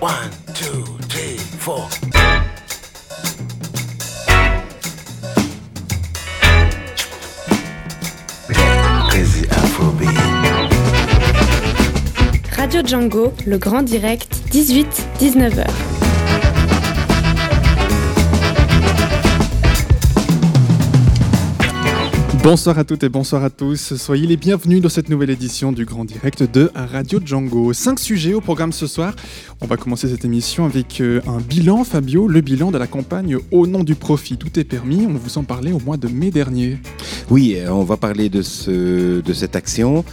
One, two, three, four. Crazy Afrobeat. Radio Django, le grand direct, 18-19h. Bonsoir à toutes et bonsoir à tous. Soyez les bienvenus dans cette nouvelle édition du Grand Direct de Radio Django. Cinq sujets au programme ce soir. On va commencer cette émission avec euh, un bilan, Fabio, le bilan de la campagne Au nom du profit. Tout est permis. On vous en parlait au mois de mai dernier. Oui, on va parler de, ce, de cette action.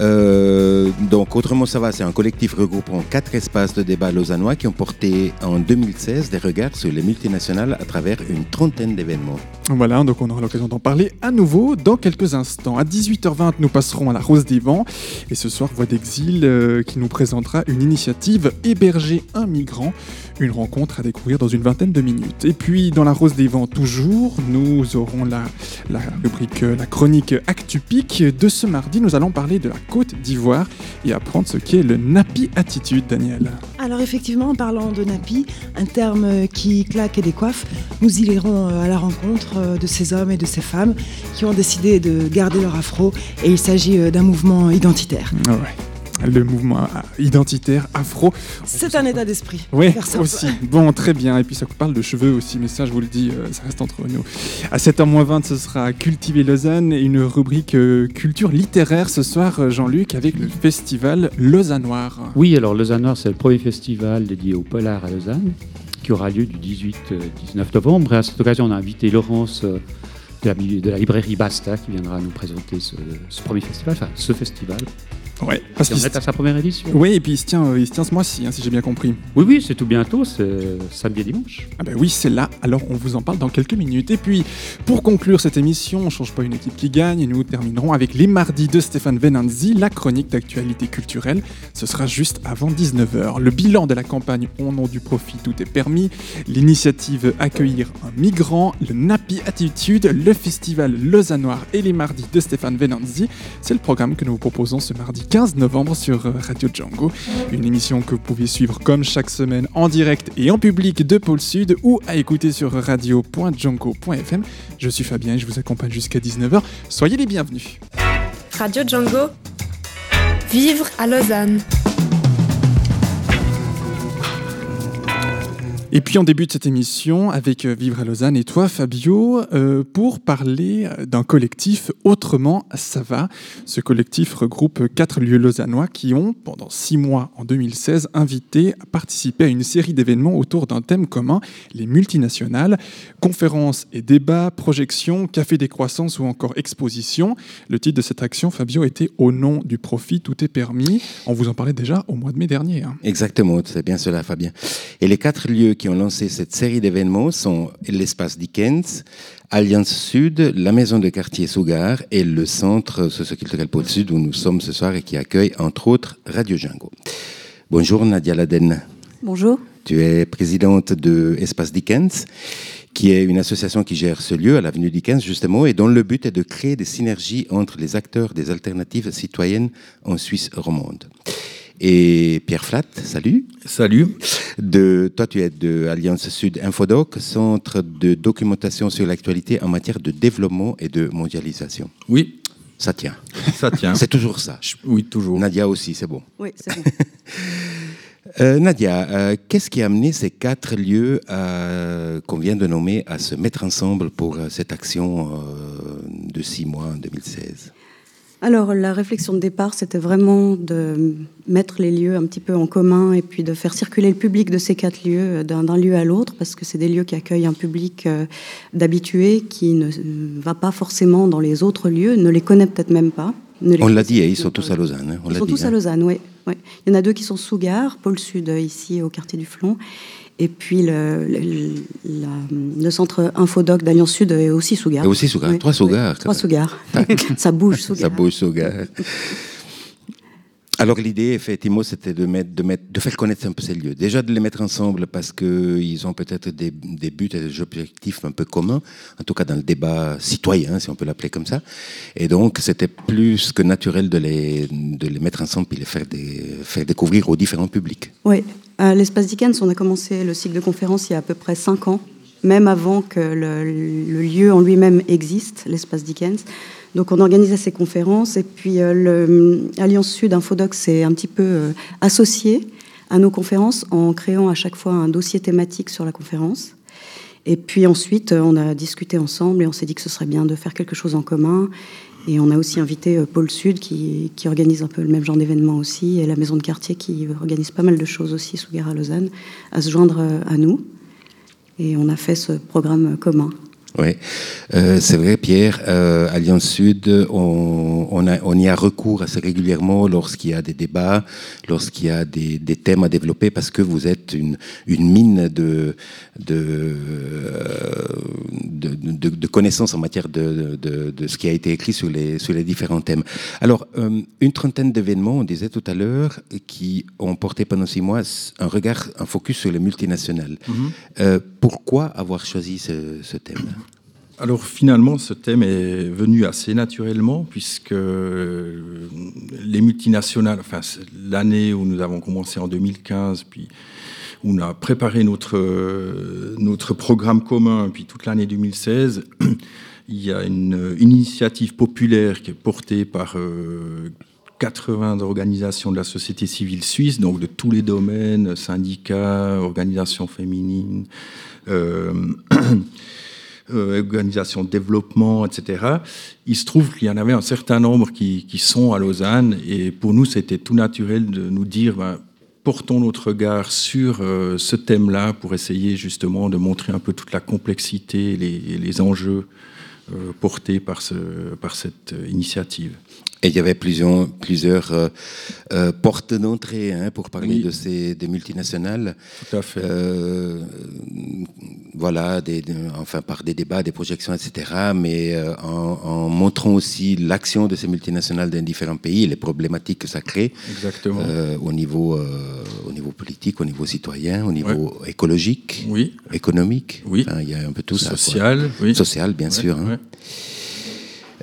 Euh, donc, Autrement ça va, c'est un collectif regroupant quatre espaces de débat lausannois qui ont porté en 2016 des regards sur les multinationales à travers une trentaine d'événements. Voilà, donc on aura l'occasion d'en parler à nouveau dans quelques instants. À 18h20, nous passerons à la Rose des Vents. Et ce soir, Voix d'Exil euh, qui nous présentera une initiative Héberger un migrant. Une rencontre à découvrir dans une vingtaine de minutes. Et puis, dans la Rose des Vents, toujours, nous aurons la, la rubrique, euh, la chronique Actupic. De ce mardi, nous allons parler de la Côte d'Ivoire et apprendre ce qu'est le Napi Attitude, Daniel. Alors effectivement, en parlant de nappy, un terme qui claque et décoiffe, nous irons euh, à la rencontre euh, de ces hommes et de ces femmes qui ont décidé de garder leur afro et il s'agit d'un mouvement identitaire. Ah ouais le mouvement identitaire afro. C'est un état d'esprit. Oui, aussi. Bon, très bien. Et puis ça parle de cheveux aussi, mais ça, je vous le dis, ça reste entre nous. À 7h20, ce sera Cultiver Lausanne et une rubrique culture littéraire ce soir, Jean-Luc, avec le festival Lausannoir. Oui, alors Lausannoir, c'est le premier festival dédié au polar à Lausanne qui aura lieu du 18-19 novembre. Et à cette occasion, on a invité Laurence de la, de la librairie Basta qui viendra nous présenter ce, ce premier festival, enfin ce festival. Ouais, parce qu'il est à sa première édition. Oui, et puis il se tient, il se tient ce mois-ci, hein, si j'ai bien compris. Oui, oui, c'est tout bientôt, c'est samedi et dimanche. Ah ben oui, c'est là, alors on vous en parle dans quelques minutes. Et puis, pour conclure cette émission, on change pas une équipe qui gagne, et nous terminerons avec les mardis de Stéphane Venanzi, la chronique d'actualité culturelle. Ce sera juste avant 19h. Le bilan de la campagne Au nom du profit, tout est permis, l'initiative Accueillir un migrant, le Napi Attitude, le festival Lausannoir et les mardis de Stéphane Venanzi. C'est le programme que nous vous proposons ce mardi 15 novembre sur Radio Django. Une émission que vous pouvez suivre comme chaque semaine en direct et en public de Pôle Sud ou à écouter sur radio.django.fm. Je suis Fabien et je vous accompagne jusqu'à 19h. Soyez les bienvenus. Radio Django. Vivre à Lausanne. Et puis on débute cette émission avec Vivre à Lausanne et toi Fabio euh, pour parler d'un collectif Autrement ça va. Ce collectif regroupe quatre lieux lausannois qui ont pendant six mois en 2016 invité à participer à une série d'événements autour d'un thème commun, les multinationales, conférences et débats, projections, café des croissances ou encore expositions. Le titre de cette action Fabio était Au nom du profit tout est permis. On vous en parlait déjà au mois de mai dernier. Hein. Exactement, c'est bien cela Fabien. Et les quatre lieux qui ont lancé cette série d'événements sont l'espace Dickens, Alliance Sud, la maison de quartier Sougar et le centre socioculturel Pôle Sud où nous sommes ce soir et qui accueille entre autres Radio Django. Bonjour Nadia Laden. Bonjour. Tu es présidente de Espace Dickens qui est une association qui gère ce lieu à l'avenue Dickens justement et dont le but est de créer des synergies entre les acteurs des alternatives citoyennes en Suisse romande et Pierre Flatt, salut. Salut. De, toi, tu es de Alliance Sud Infodoc, centre de documentation sur l'actualité en matière de développement et de mondialisation. Oui. Ça tient. Ça tient. c'est toujours ça. Oui, toujours. Nadia aussi, c'est bon. Oui, c'est bon. euh, Nadia, euh, qu'est-ce qui a amené ces quatre lieux euh, qu'on vient de nommer à se mettre ensemble pour euh, cette action de six mois en 2016 alors, la réflexion de départ, c'était vraiment de mettre les lieux un petit peu en commun et puis de faire circuler le public de ces quatre lieux d'un lieu à l'autre, parce que c'est des lieux qui accueillent un public d'habitués qui ne va pas forcément dans les autres lieux, ne les connaît peut-être même pas. On l'a dit, ils sont tous à Lausanne. Hein, ils sont dit, tous hein. à Lausanne, oui, oui. Il y en a deux qui sont sous gare, Pôle Sud, ici au quartier du Flon, et puis le, le, la, le centre Infodoc d'Alliance Sud est aussi sous gare. Et aussi sous gare, Oui, trois sous oui. Trois sous gare. Ça bouge sous Ça bouge sous gare. Alors l'idée, effectivement, c'était de, mettre, de, mettre, de faire connaître un peu ces lieux. Déjà de les mettre ensemble parce qu'ils ont peut-être des, des, buts et des objectifs un peu communs, en tout cas dans le débat citoyen, si on peut l'appeler comme ça. Et donc c'était plus que naturel de les, de les mettre ensemble et les faire, des, faire découvrir aux différents publics. Oui. À l'espace Dickens, on a commencé le cycle de conférences il y a à peu près cinq ans, même avant que le, le lieu en lui-même existe, l'espace Dickens. Donc on organisait ces conférences et puis euh, l'Alliance Sud Infodoc s'est un petit peu euh, associé à nos conférences en créant à chaque fois un dossier thématique sur la conférence. Et puis ensuite, on a discuté ensemble et on s'est dit que ce serait bien de faire quelque chose en commun. Et on a aussi invité euh, Pôle Sud qui, organise un peu le même genre d'événement aussi et la maison de quartier qui organise pas mal de choses aussi sous guerre à Lausanne à se joindre à nous. Et on a fait ce programme commun. Oui, euh, c'est vrai, Pierre. Euh, Alliance Sud, on, on, a, on, y a recours assez régulièrement lorsqu'il y a des débats, lorsqu'il y a des, des, thèmes à développer, parce que vous êtes une, une mine de, de, de, de, de connaissances en matière de, de, ce qui a été écrit sur les, sur les différents thèmes. Alors, euh, une trentaine d'événements, on disait tout à l'heure, qui ont porté pendant six mois un regard, un focus sur les multinationales. Mm-hmm. Pourquoi avoir choisi ce, thème? Alors finalement, ce thème est venu assez naturellement puisque les multinationales, enfin l'année où nous avons commencé en 2015, puis où on a préparé notre, notre programme commun, puis toute l'année 2016, il y a une, initiative populaire qui est portée par 80 organisations de la société civile suisse, donc de tous les domaines, syndicats, organisations féminines. Euh, euh, organisation de développement, etc. Il se trouve qu'il y en avait un certain nombre qui, sont à Lausanne, et pour nous, c'était tout naturel de nous dire, ben, portons notre regard sur euh, ce thème-là pour essayer justement de montrer un peu toute la complexité, les, les enjeux portés par, ce, par cette initiative. Et il y avait plusieurs, plusieurs euh, euh, portes d'entrée hein, pour parler Oui. de ces des multinationales. Tout à fait. Euh, voilà, des, de- enfin par des débats, des projections, etc. Mais en, en montrant aussi l'action de ces multinationales dans différents pays, les problématiques que ça crée Exactement. au niveau au niveau politique, au niveau citoyen, au niveau écologique, oui, économique. Oui. Enfin, il y a un peu tout ça. social, oui. Social, bien Ouais, sûr. hein. ouais.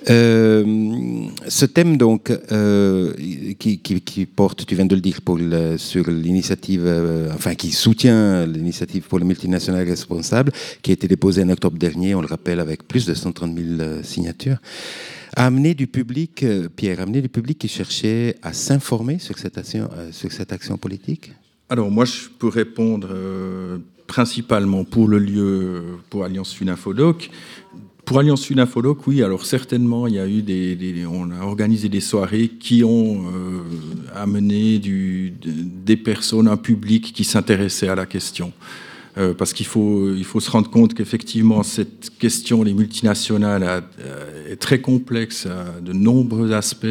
Euh, ce thème donc euh, qui, porte, tu viens de le dire, le- sur l'initiative, euh, enfin qui soutient l'initiative pour les multinationales responsables, qui a été déposée en octobre dernier, on le rappelle, avec plus de 130 000 euh, signatures, a amené du public, euh, Pierre, a amené du public qui cherchait à s'informer sur cette action, euh, sur cette action politique? Alors moi, je peux répondre euh, principalement pour le lieu, pour Alliance Sud Infodoc. Pour Alliance Sud Infodoc, oui, alors certainement, il y a eu des, on a organisé des soirées qui ont euh, amené des personnes, un public qui s'intéressait à la question. Euh, parce qu'il faut, il faut se rendre compte qu'effectivement, cette question des multinationales a- euh, est très complexe à de nombreux aspects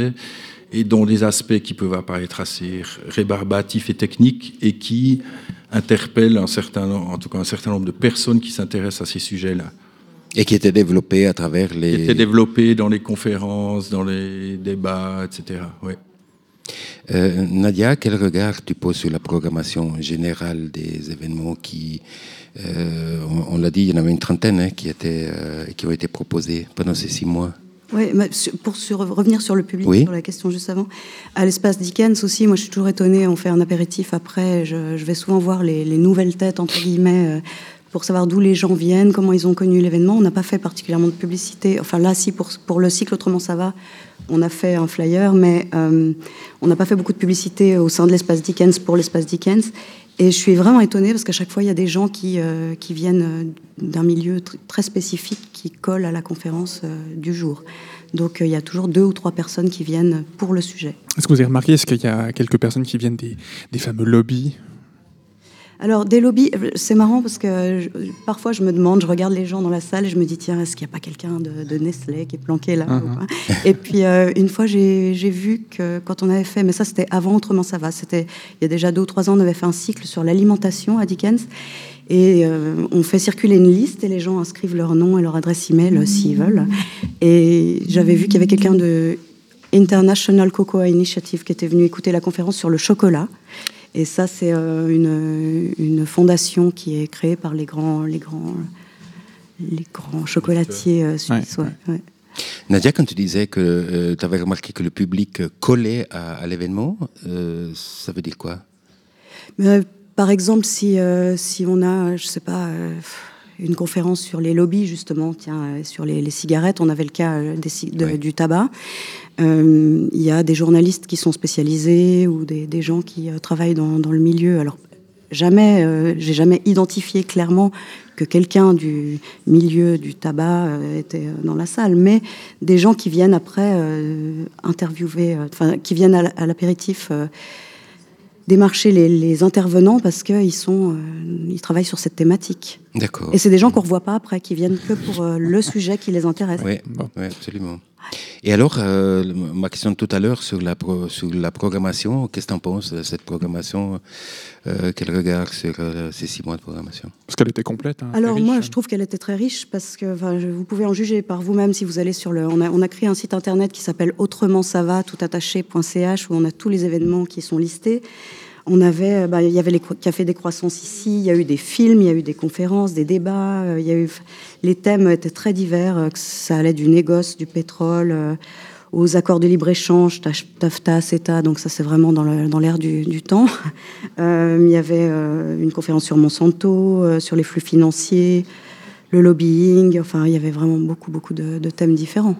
et dont des aspects qui peuvent apparaître assez rébarbatifs et techniques et qui interpellent un certain, en tout cas un certain nombre de personnes qui s'intéressent à ces sujets-là. Et qui était développé à travers Qui les... étaient développés dans les conférences, dans les débats, etc. Ouais. Euh, Nadia, quel regard tu poses sur la programmation générale des événements qui, euh, on, on l'a dit, il y en avait une trentaine hein, qui, étaient, euh, qui ont été proposés pendant ces six mois? Oui, pour sur- revenir sur le public, Oui. sur la question juste avant, à l'espace Dickens aussi, moi je suis toujours étonnée, on fait un apéritif après, je, je vais souvent voir les, les nouvelles têtes, entre guillemets, euh, pour savoir d'où les gens viennent, comment ils ont connu l'événement. On n'a pas fait particulièrement de publicité, enfin là si, pour, le cycle Autrement ça va, on a fait un flyer, mais euh, on n'a pas fait beaucoup de publicité au sein de l'espace Dickens pour l'espace Dickens. Et je suis vraiment étonnée parce qu'à chaque fois, il y a des gens qui, euh, viennent euh, d'un milieu tr- très spécifique qui collent à la conférence du jour. Donc il y a toujours deux ou trois personnes qui viennent pour le sujet. Est-ce que vous avez remarqué, est-ce qu'il y a quelques personnes qui viennent des fameux lobbies? Alors, des lobbies, c'est marrant parce que je- parfois je me demande, je regarde les gens dans la salle et je me dis, tiens, est-ce qu'il n'y a pas quelqu'un de, de Nestlé qui est planqué là ou pas? Et puis, euh, une fois, j'ai vu que quand on avait fait, mais ça c'était avant Autrement ça va, c'était il y a déjà deux ou trois ans, on avait fait un cycle sur l'alimentation à Dickens. Et euh, on fait circuler une liste et les gens inscrivent leur nom et leur adresse email euh, s'ils veulent. Et j'avais vu qu'il y avait quelqu'un de International Cocoa Initiative qui était venu écouter la conférence sur le chocolat. Et ça, c'est euh, une, une fondation qui est créée par les grands, les grands, les grands chocolatiers euh, suisses. Ouais, ouais, ouais. Nadia, quand tu disais que tu avais remarqué que le public collait à, à l'événement, euh, ça veut dire quoi? Mais, euh, par exemple, si, euh, si on a, je sais pas, euh, une conférence sur les lobbies, justement, tiens, euh, sur les, les cigarettes, on avait le cas euh, des ci- de- Ouais. du tabac. Euh, Il y a des journalistes qui sont spécialisés ou des, des gens qui travaillent dans, dans le milieu. Alors, jamais, euh, j'ai jamais identifié clairement que quelqu'un du milieu du tabac euh, était dans la salle, mais des gens qui viennent après euh, interviewer, enfin, qui viennent à l'apéritif. Démarcher les, les intervenants parce qu'ils sont, euh, ils travaillent sur cette thématique. D'accord. Et c'est des gens qu'on revoit pas après, qui viennent que pour euh, le sujet qui les intéresse. Oui, Bon. oui, absolument. Et alors, euh, ma question de tout à l'heure sur la, pro- sur la programmation, qu'est-ce que tu en penses de cette programmation euh, Quel regard sur euh, ces six mois de programmation? Parce qu'elle était complète. hein, Alors moi, je trouve qu'elle était très riche parce que je- vous pouvez en juger par vous-même si vous allez sur le. On a, on a créé un site internet qui s'appelle autrement ça va tout attaché.ch où on a tous les événements qui sont listés. On avait, euh, bah, il y avait les cafés des croissances ici. Il y a eu des films, il y a eu des conférences, des débats. euh, Il y a eu les thèmes étaient très divers. euh, que ça allait du négoce, du pétrole. aux accords de libre-échange, TAF- TAFTA, CETA, donc ça c'est vraiment dans l'air du, temps. Il y avait une conférence sur Monsanto, sur les flux financiers, le lobbying, enfin il y avait vraiment beaucoup, beaucoup de, thèmes différents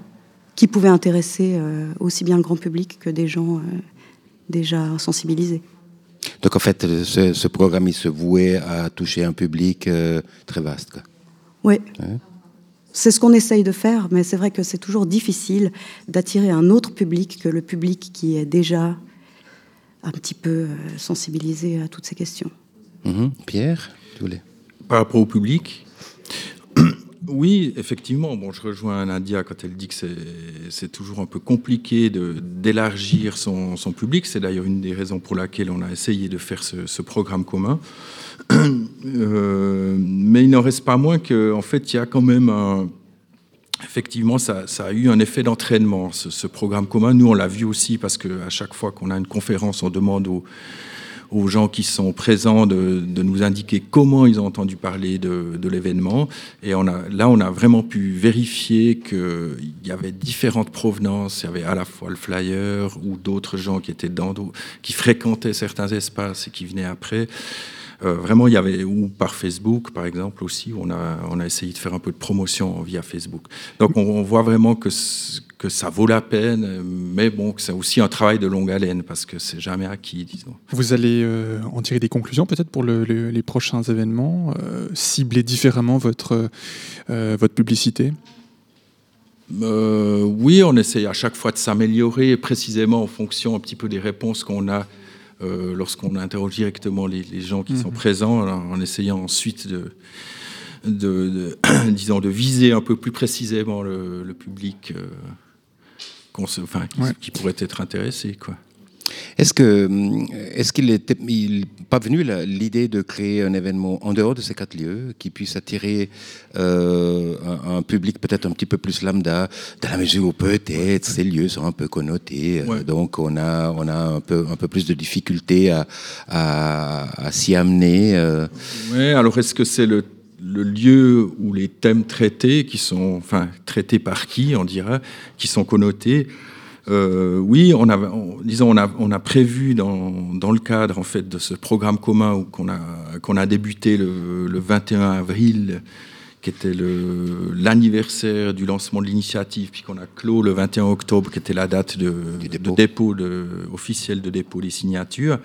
qui pouvaient intéresser aussi bien le grand public que des gens déjà sensibilisés. Donc en fait, ce, ce programme, il se vouait à toucher un public euh, très vaste. quoi. Oui. Ouais. C'est ce qu'on essaye de faire, mais c'est vrai que c'est toujours difficile d'attirer un autre public que le public qui est déjà un petit peu euh, sensibilisé à toutes ces questions. Mhm. Pierre, tu voulais? Par rapport au public, oui, effectivement. Bon, je rejoins Nadia quand elle dit que c'est- toujours un peu compliqué d'élargir son, public. C'est d'ailleurs une des raisons pour laquelle on a essayé de faire ce, programme commun. Euh, mais il n'en reste pas moins qu'en fait, il y a quand même un, Effectivement, ça, ça a eu un effet d'entraînement, ce, ce programme commun. Nous, on l'a vu aussi parce qu'à chaque fois qu'on a une conférence, on demande aux, aux gens qui sont présents de, nous indiquer comment ils ont entendu parler de, de l'événement. Et on a, là, on a vraiment pu vérifier qu'il y avait différentes provenances. Il y avait à la fois le flyer ou d'autres gens qui étaient dans, qui fréquentaient certains espaces et qui venaient après. Euh, vraiment, il y avait, ou par Facebook, par exemple, aussi, on a, on a essayé de faire un peu de promotion via Facebook. Donc, on, on voit vraiment que, que ça vaut la peine, mais bon, que c'est aussi un travail de longue haleine, parce que c'est jamais acquis, disons. Vous allez euh, en tirer des conclusions peut-être pour le- le- les prochains événements, euh, cibler différemment votre, votre publicité? Oui, on essaye à chaque fois de s'améliorer, précisément en fonction un petit peu des réponses qu'on a euh, lorsqu'on interroge directement les, les gens qui sont présents, en, en essayant ensuite de, de, de- disons, de viser un peu plus précisément le, le public euh, qu'on se- enfin, qui, Ouais. qui pourrait être intéressé. Quoi. Est-ce que hum, est-ce qu'il est il pas venu l'idée de créer un événement en dehors de ces quatre lieux qui puisse attirer euh, un, un public peut-être un petit peu plus lambda, dans la mesure où peut-être ces lieux sont un peu connotés, euh, Ouais. donc on a on a un peu un peu plus de difficultés à à, à s'y amener. euh. Ouais, alors est-ce que c'est le, le lieu où les thèmes traités, qui sont, enfin, traités par qui, on dira, qui sont connotés? Euh, Oui, on a, on- disons, on a, on a prévu dans, dans le cadre en fait de ce programme commun qu'on a, qu'on a débuté le, le 21 avril, qui était l'anniversaire du lancement de l'initiative, puis qu'on a clos le 21 octobre, qui était la date de, dépôt. dépôt de, officiel de dépôt des signatures.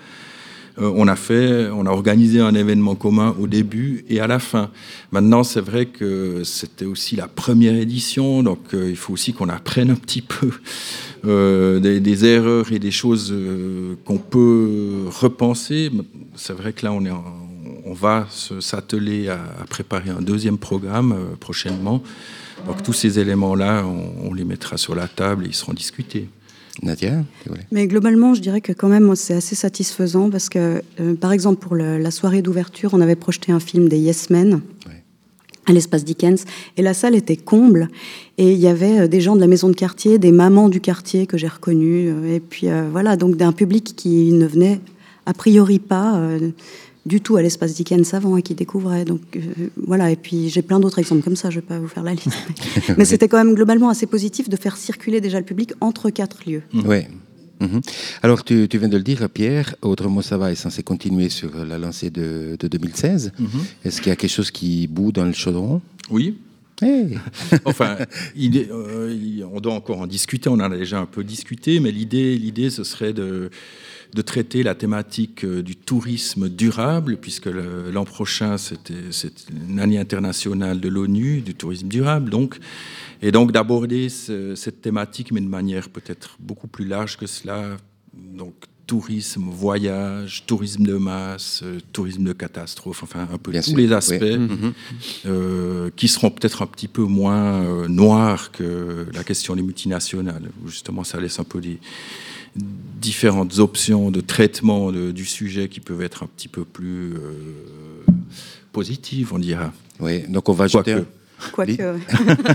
Euh, on a fait, on a organisé un événement commun au début et à la fin. Maintenant, c'est vrai que c'était aussi la première édition, donc euh, il faut aussi qu'on apprenne un petit peu euh, des, erreurs et des choses qu'on peut repenser. C'est vrai que là, on va s'atteler à, préparer un deuxième programme prochainement. Donc tous ces éléments-là, on les mettra sur la table et ils seront discutés. Nadia, Mais globalement, je dirais que quand même, c'est assez satisfaisant parce que, euh, par exemple, pour le- la soirée d'ouverture, on avait projeté un film des Yes Men. Ouais. à l'espace Dickens. Et la salle était comble. Et il y avait euh, des gens de la maison de quartier, des mamans du quartier que j'ai reconnues. euh, Et puis euh, voilà, donc d'un public qui ne venait a priori pas euh, du tout à l'espace Dickens avant et qui découvrait. Donc euh, voilà, et puis j'ai plein d'autres exemples comme ça, je ne vais pas vous faire la liste. Mais, mais c'était quand même globalement assez positif de faire circuler déjà le public entre quatre lieux. Ouais. Mhm. Alors, tu, tu viens de le dire, Pierre, Autrement ça va est censé continuer sur la lancée de, de 2016. Mhm. Est-ce qu'il y a quelque chose qui bout dans le chaudron? Oui. Hey. enfin, il est- euh, il- on doit encore en discuter, on en a déjà un peu discuté, mais l'idée, l'idée ce serait de, de traiter la thématique euh, du tourisme durable, puisque l'an prochain, c'était c'est une année internationale de l'ONU, du tourisme durable, donc, et donc d'aborder ce- cette thématique, mais de manière peut-être beaucoup plus large que cela, donc tourisme, voyage, tourisme de masse, euh, tourisme de catastrophe, enfin un peu Bien tous sûr, les aspects Mhm. euh, qui seront peut-être un petit peu moins euh, noirs que la question des multinationales, où justement ça laisse un peu des différentes options de traitement de- du sujet qui peuvent être un petit peu plus euh, positives, on dira. Oui, donc on va jeter. Un- Quoique,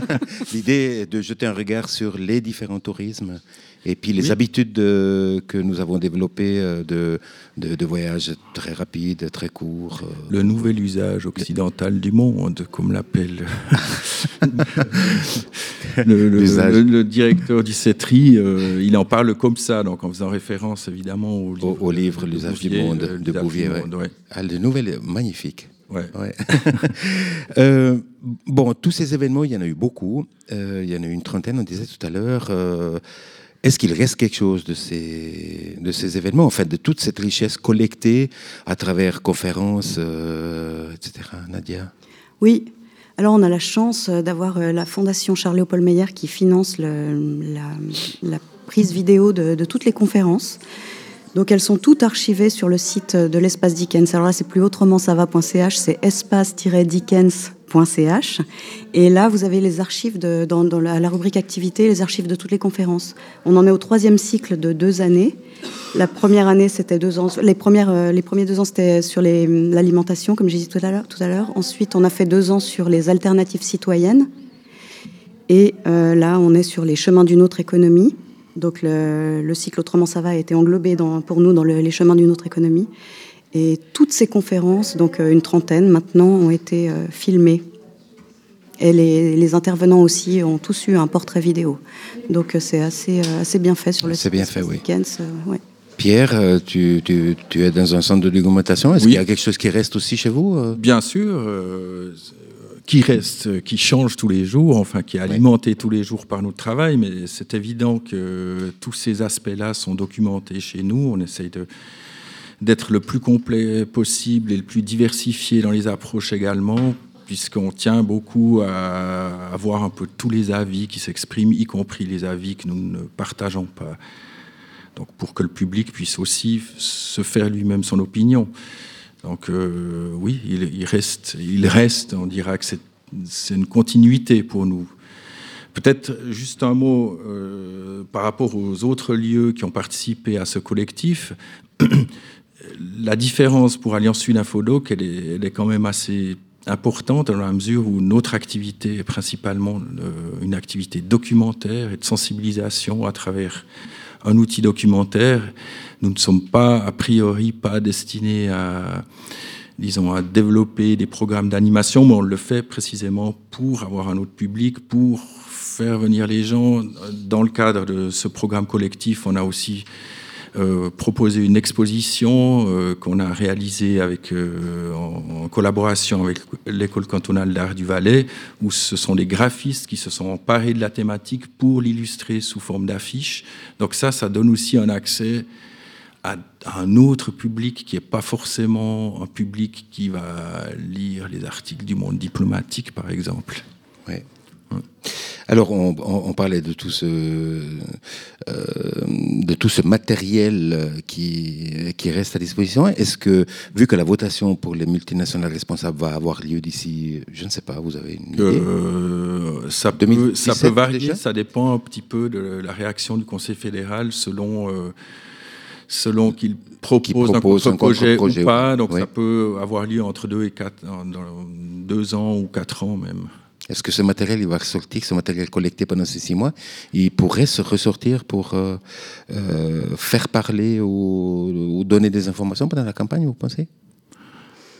L'idée est de jeter un regard sur les différents tourismes et puis les Oui. habitudes que nous avons développées euh, de, de, de voyages très rapides, très courts. euh. Le nouvel usage occidental du monde, comme l'appelle le, directeur du CETRI, euh, il en parle comme ça, donc en faisant référence évidemment au livre, Au- au livre L'usage du monde de Bouvier, ouais. ouais. Ah, le nouvel magnifique. Ouais. Ouais. Euh, bon, tous ces événements, il y en a eu beaucoup. Euh, il y en a eu une trentaine, on disait tout à l'heure. Euh, Est-ce qu'il reste quelque chose de ces, de ces événements, en fait, de toute cette richesse collectée à travers conférences, euh, etc. Nadia? Oui. Alors, on a la chance euh, d'avoir euh, la Fondation Charles-Léopold Meyer qui finance la, prise vidéo de, de toutes les conférences. Donc, elles sont toutes archivées sur le site de l'espace Dickens. Alors là, c'est plus autrement ça va.ch, c'est Et là, vous avez les archives de, dans, dans la, rubrique activité, les archives de toutes les conférences. On en est au troisième cycle de deux années. La première année, c'était deux ans. Les, premières, euh, les premiers deux ans, c'était sur l'alimentation, comme j'ai dit tout à l'heure. Tout à l'heure. Ensuite, on a fait deux ans sur les alternatives citoyennes. Et euh, là, on est sur les chemins d'une autre économie. Donc, le, le cycle Autrement ça va a été englobé pour nous dans le- les chemins d'une autre économie. Et toutes ces conférences, donc euh, une trentaine maintenant, ont été euh, filmées. Et les, les intervenants aussi ont tous eu un portrait vidéo. Donc, euh, c'est assez, assez bien fait sur le C'est site bien fait, oui. Dickens, euh, ouais. Pierre, tu, tu- tu es dans un centre de documentation. Est-ce Oui. qu'il y a quelque chose qui reste aussi chez vous Bien sûr, euh, qui reste, qui change tous les jours, enfin qui est alimenté tous les jours par notre travail, mais c'est évident que tous ces aspects-là sont documentés chez nous. On essaye de d'être le plus complet possible et le plus diversifié dans les approches également, puisqu'on tient beaucoup à avoir un peu tous les avis qui s'expriment, y compris les avis que nous ne partageons pas. Donc pour que le public puisse aussi se faire lui-même son opinion. Donc euh, oui, il, reste, il reste, on dira que c'est c'est une continuité pour nous. Peut-être juste un mot euh, par rapport aux autres lieux qui ont participé à ce collectif. La différence pour Alliance Sud Infodoc, elle est, quand même assez importante dans la mesure où notre activité est principalement euh, une activité documentaire et de sensibilisation à travers un outil documentaire. Nous ne sommes pas, a priori, pas destinés à, disons, à développer des programmes d'animation, mais on le fait précisément pour avoir un autre public, pour faire venir les gens. Dans le cadre de ce programme collectif, on a aussi proposé une exposition euh, qu'on a réalisée avec, euh, en, en collaboration avec l'école cantonale d'art du Valais, où ce sont des graphistes qui se sont emparés de la thématique pour l'illustrer sous forme d'affiches. Donc ça, ça donne aussi un accès à, un autre public qui n'est pas forcément un public qui va lire les articles du monde diplomatique, par exemple. Ouais. Alors, on, on- on parlait de tout ce, euh, de tout ce matériel euh, qui, qui reste à disposition. Est-ce que, vu que la votation pour les multinationales responsables va avoir lieu d'ici, je ne sais pas, vous avez une idée Euh, ça, peut, 2017 ça peut varier, ça dépend un petit peu de la réaction du Conseil fédéral selon, euh, selon qu'il propose, propose un contre-projet, ou pas. Donc Oui. ça peut avoir lieu entre deux et quatre, dans deux ans ou quatre ans même. Est-ce que ce matériel, il va ressortir, ce matériel collecté pendant ces six mois, il pourrait se ressortir pour euh, euh, faire parler ou, ou donner des informations pendant la campagne, vous pensez?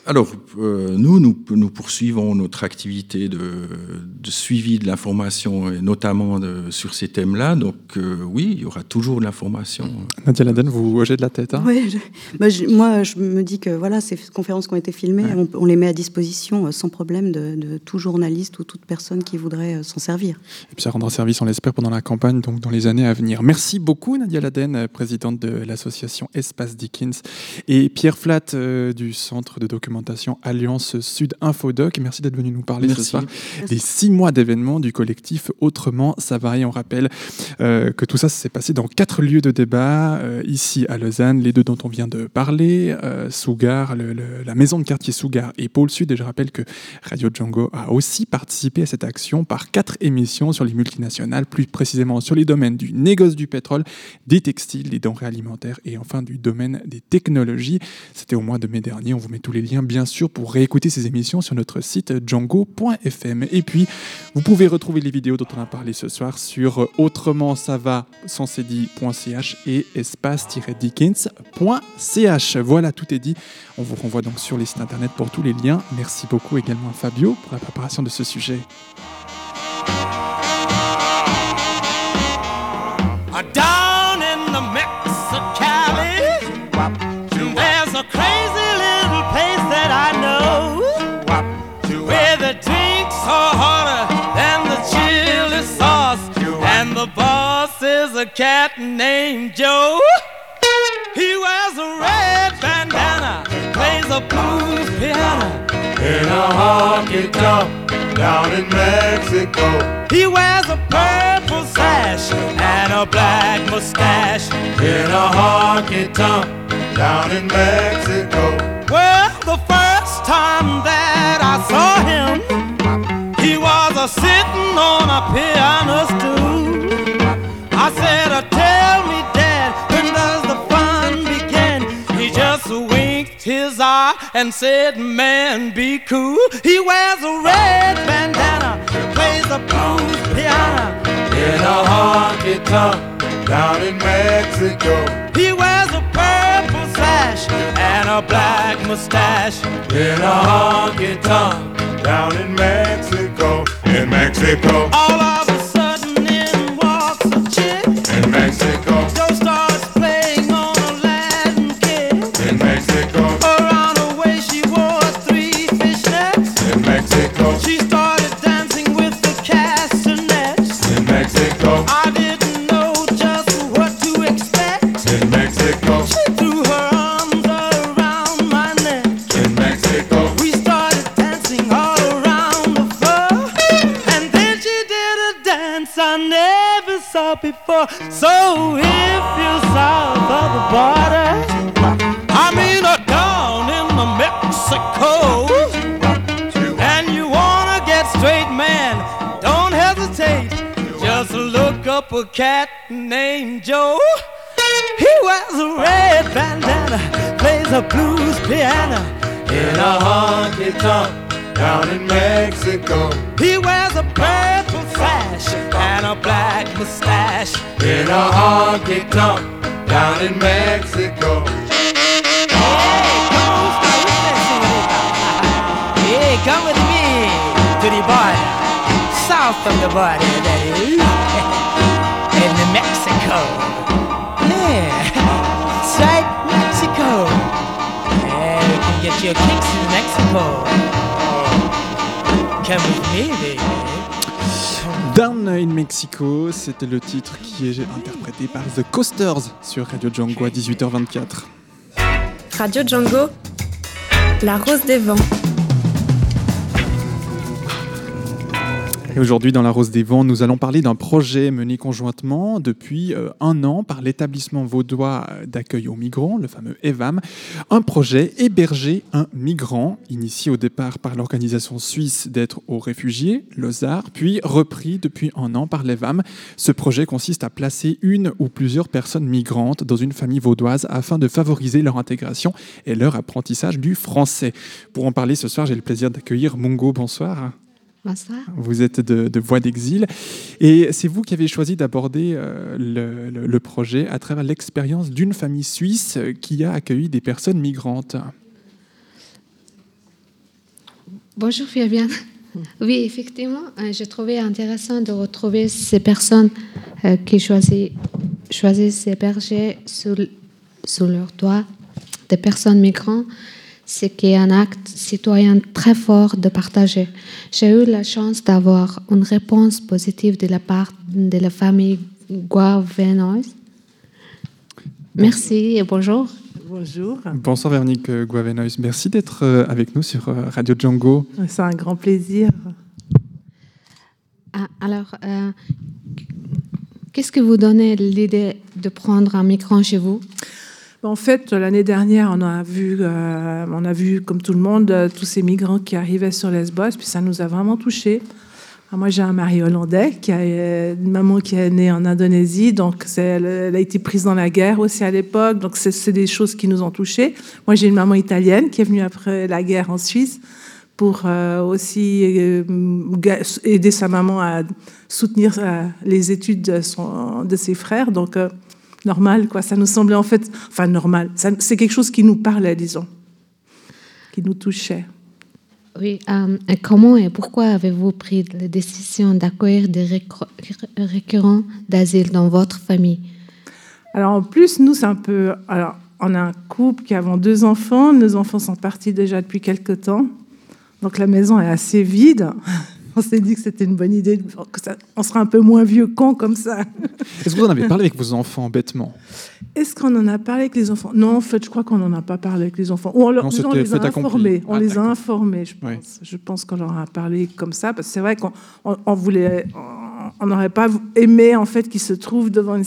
Alors, euh, nous, nous, nous poursuivons notre activité de, de suivi de l'information, et notamment de- sur ces thèmes-là. Donc, euh, oui, il y aura toujours de l'information. Nadia Laden, vous hogez de la tête. hein? Je- bah, je- moi, je me dis que voilà, ces conférences qui ont été filmées, Ouais. on, on les met à disposition euh, sans problème de, de tout journaliste ou toute personne qui voudrait euh, s'en servir. Et puis ça rendra service, on l'espère, pendant la campagne, donc dans les années à venir. Merci beaucoup Nadia Laden, présidente de l'association Espace Dickens, et Pierre Flatt euh, du centre de documentation Alliance Sud Infodoc. Merci d'être venu nous parler ce Merci. soir des six mois d'événements du collectif Autrement Savary. On rappelle euh, que tout ça s'est passé dans quatre lieux de débat, euh, ici à Lausanne, les deux dont on vient de parler, euh, Sougar, le- le- la maison de quartier Sougar et Pôle Sud. Et je rappelle que Radio Django a aussi participé à cette action par quatre émissions sur les multinationales, plus précisément sur les domaines du négoce du pétrole, des textiles, des denrées alimentaires et enfin du domaine des technologies. C'était au mois de mai dernier. On vous met tous les liens, bien sûr, pour réécouter ces émissions sur notre site django.fm. Et puis, vous pouvez retrouver les vidéos dont on a parlé ce soir sur autrement ça va sans et espace-dickens.ch. Voilà, tout est dit. On vous renvoie donc sur les sites internet pour tous les liens. Merci beaucoup également à Fabio pour la préparation de ce sujet. A cat named Joe. He wears a red bandana, plays a blues piano. In a honky tonk down in Mexico. He wears a purple sash and a black mustache. In a honky tonk down in Mexico. Well, the first time that I saw him, he was a sitting on a piano stool. His eye and said, "Man, be cool." He wears a red bandana, plays the blues piano. In a honky tonk down in Mexico. He wears a purple sash and a black mustache. In a honky tonk down in Mexico. In Mexico. All of a sudden in walks a chick. In Mexico. Mexico, c'était le titre qui est interprété par The Coasters sur Radio Django à 18h24. Radio Django, la rose des vents. Et aujourd'hui, dans La Rose des Vents, nous allons parler d'un projet mené conjointement depuis euh, un an par l'établissement vaudois d'accueil aux migrants, le fameux EVAM. Un projet héberger un migrant, initié au départ par l'organisation suisse d'aide aux réfugiés, l'OSAR, puis repris depuis un an par l'EVAM. Ce projet consiste à placer une ou plusieurs personnes migrantes dans une famille vaudoise afin de favoriser leur intégration et leur apprentissage du français. Pour en parler ce soir, j'ai le plaisir d'accueillir Mungo. Bonsoir. Bonsoir. Vous êtes de, de Voix d'Exil et c'est vous qui avez choisi d'aborder euh, le, le- le projet à travers l'expérience d'une famille suisse qui a accueilli des personnes migrantes. Bonjour Fabienne. Oui, effectivement, euh, j'ai trouvé intéressant de retrouver ces personnes euh, qui choisissent, choisissent s'héberger sous, sous leur toit, des personnes migrantes, ce qui est un acte citoyen très fort de partager. J'ai eu la chance d'avoir une réponse positive de la part de la famille Guavenois. Merci et bonjour. Bonjour. Bonsoir Véronique Guavenois. Merci d'être euh, avec nous sur euh, Radio Django. C'est un grand plaisir. Ah, alors, euh, qu'est-ce que vous donnez l'idée de prendre un migrant chez vous? En fait, l'année dernière, on a vu, euh, on a vu comme tout le monde, euh, tous ces migrants qui arrivaient sur Lesbos, puis ça nous a vraiment touchés. Alors, moi, j'ai un mari hollandais, euh, une maman qui est née en Indonésie, donc elle, a été prise dans la guerre aussi à l'époque, donc c'est des choses qui nous ont touchés. Moi, j'ai une maman italienne qui est venue après la guerre en Suisse pour aussi aider sa maman à soutenir les études de, de ses frères. Donc, normal, quoi. Ça nous semblait en fait, enfin, normal. C'est quelque chose qui nous parlait, disons, qui nous touchait. Oui, euh, et comment et pourquoi avez-vous pris la décision d'accueillir des récurrents d'asile dans votre famille? Alors en plus, nous, c'est un peu... Alors, on a un couple qui avons deux enfants. Nos enfants sont partis déjà depuis quelque temps. Donc la maison est assez vide. On s'est dit que c'était une bonne idée, que ça- on sera un peu moins vieux con comme ça. Est-ce que vous en avez parlé avec vos enfants bêtement? Est-ce qu'on en a parlé avec les enfants? Non, en fait, je crois qu'on n'en a pas parlé avec les enfants. Ou on, leur- Non, disons, on c'était les a informés. On Ah, les a informés, je pense. Oui. Je pense qu'on leur a parlé comme ça, parce que c'est vrai qu'on on, on voulait, on- on n'aurait pas aimé en fait qu'ils se trouvent devant une,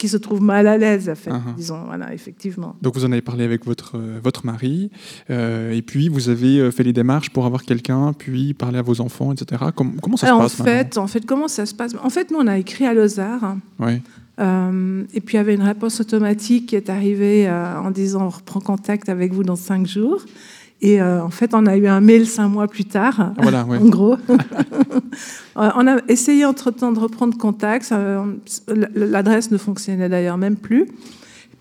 qu'ils se trouvent mal à l'aise, en fait, Uh-huh. disons, voilà, effectivement. Donc vous en avez parlé avec votre, euh, votre mari, euh, et puis vous avez euh, fait les démarches pour avoir quelqu'un, puis parler à vos enfants, etc. Com- comment ça se en passe fait, en fait, comment ça se passe? En fait, nous, on a écrit à Lozard. Euh, et puis il y avait une réponse automatique qui est arrivée euh, en disant on reprend contact avec vous dans cinq jours. Et euh, en fait, on a eu un mail cinq mois plus tard, Ah, voilà, ouais. en gros. Euh, on a essayé entre-temps de reprendre contact. euh, L'adresse ne fonctionnait d'ailleurs même plus.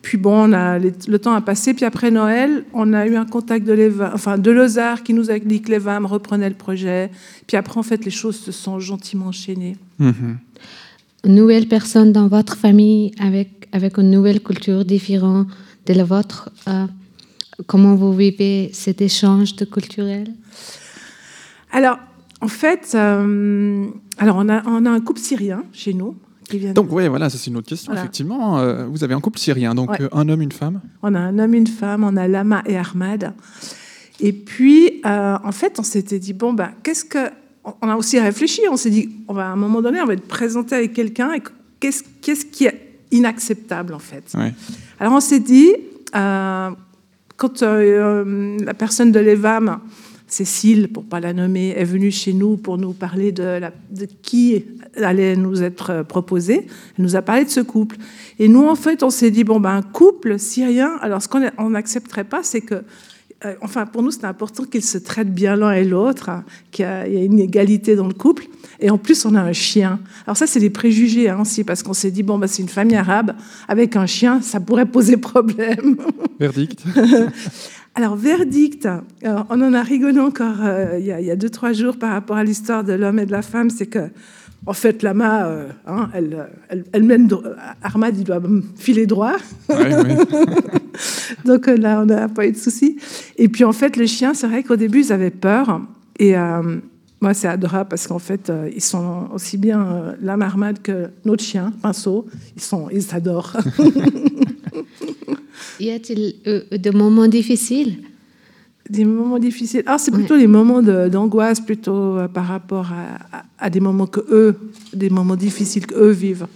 Puis bon, on a, les- le temps a passé. Puis après Noël, on a eu un contact de, enfin, de Lozard qui nous a dit que l'EVAM reprenait le projet. Puis après, en fait, les choses se sont gentiment enchaînées. Mhm. Une nouvelle personne dans votre famille avec, avec une nouvelle culture différente de la vôtre. euh, comment vous vivez cet échange de culturel? Alors, en fait, euh, alors on, a, on a un couple syrien chez nous qui vient. Donc ouais, voilà, ça c'est une autre question. Voilà. Effectivement, euh, vous avez un couple syrien, donc Ouais. euh, un homme, une femme? On a un homme, une femme, on a Lama et Ahmad. Et puis, euh, en fait, on s'était dit bon, ben, qu'est-ce que. On a aussi réfléchi, on s'est dit, on va, à un moment donné, on va être présenté avec quelqu'un et qu'est-ce qu'est-ce qui est inacceptable, en fait? Ouais. Alors on s'est dit, euh, quand euh, euh, la personne de l'EVAM, Cécile, pour pas la nommer, est venue chez nous pour nous parler de, de qui allait nous être euh, proposé, elle nous a parlé de ce couple. Et nous, en fait, on s'est dit, bon, ben, un couple syrien, alors ce qu'on n'accepterait pas, c'est que euh, enfin, pour nous, c'est important qu'ils se traitent bien l'un et l'autre, hein, qu'il y, a il y a une égalité dans le couple. Et en plus, on a un chien. Alors ça, c'est des préjugés hein, aussi, parce qu'on s'est dit, bon, bah, c'est une famille arabe, avec un chien, ça pourrait poser problème. Verdict. Alors, verdict, alors, on en a rigolé encore euh, il y, a, il y a deux, trois jours par rapport à l'histoire de l'homme et de la femme, c'est que, en fait, Lama, euh, hein, elle, elle, elle mène, dro- Ahmad, il doit filer droit. Ouais. Donc euh, là, on n'a pas eu de soucis. Et puis en fait, le chien, c'est vrai qu'au début, ils avaient peur. Et euh, moi, c'est adorable parce qu'en fait, euh, ils sont aussi bien euh, la marmade que notre chien, Pinceau. Ils sont, ils s'adorent. Y a-t-il euh, des moments difficiles? Des moments difficiles. Alors, c'est plutôt les moments d'angoisse, plutôt euh, par rapport à, à- à des moments que eux, des moments difficiles que eux vivent.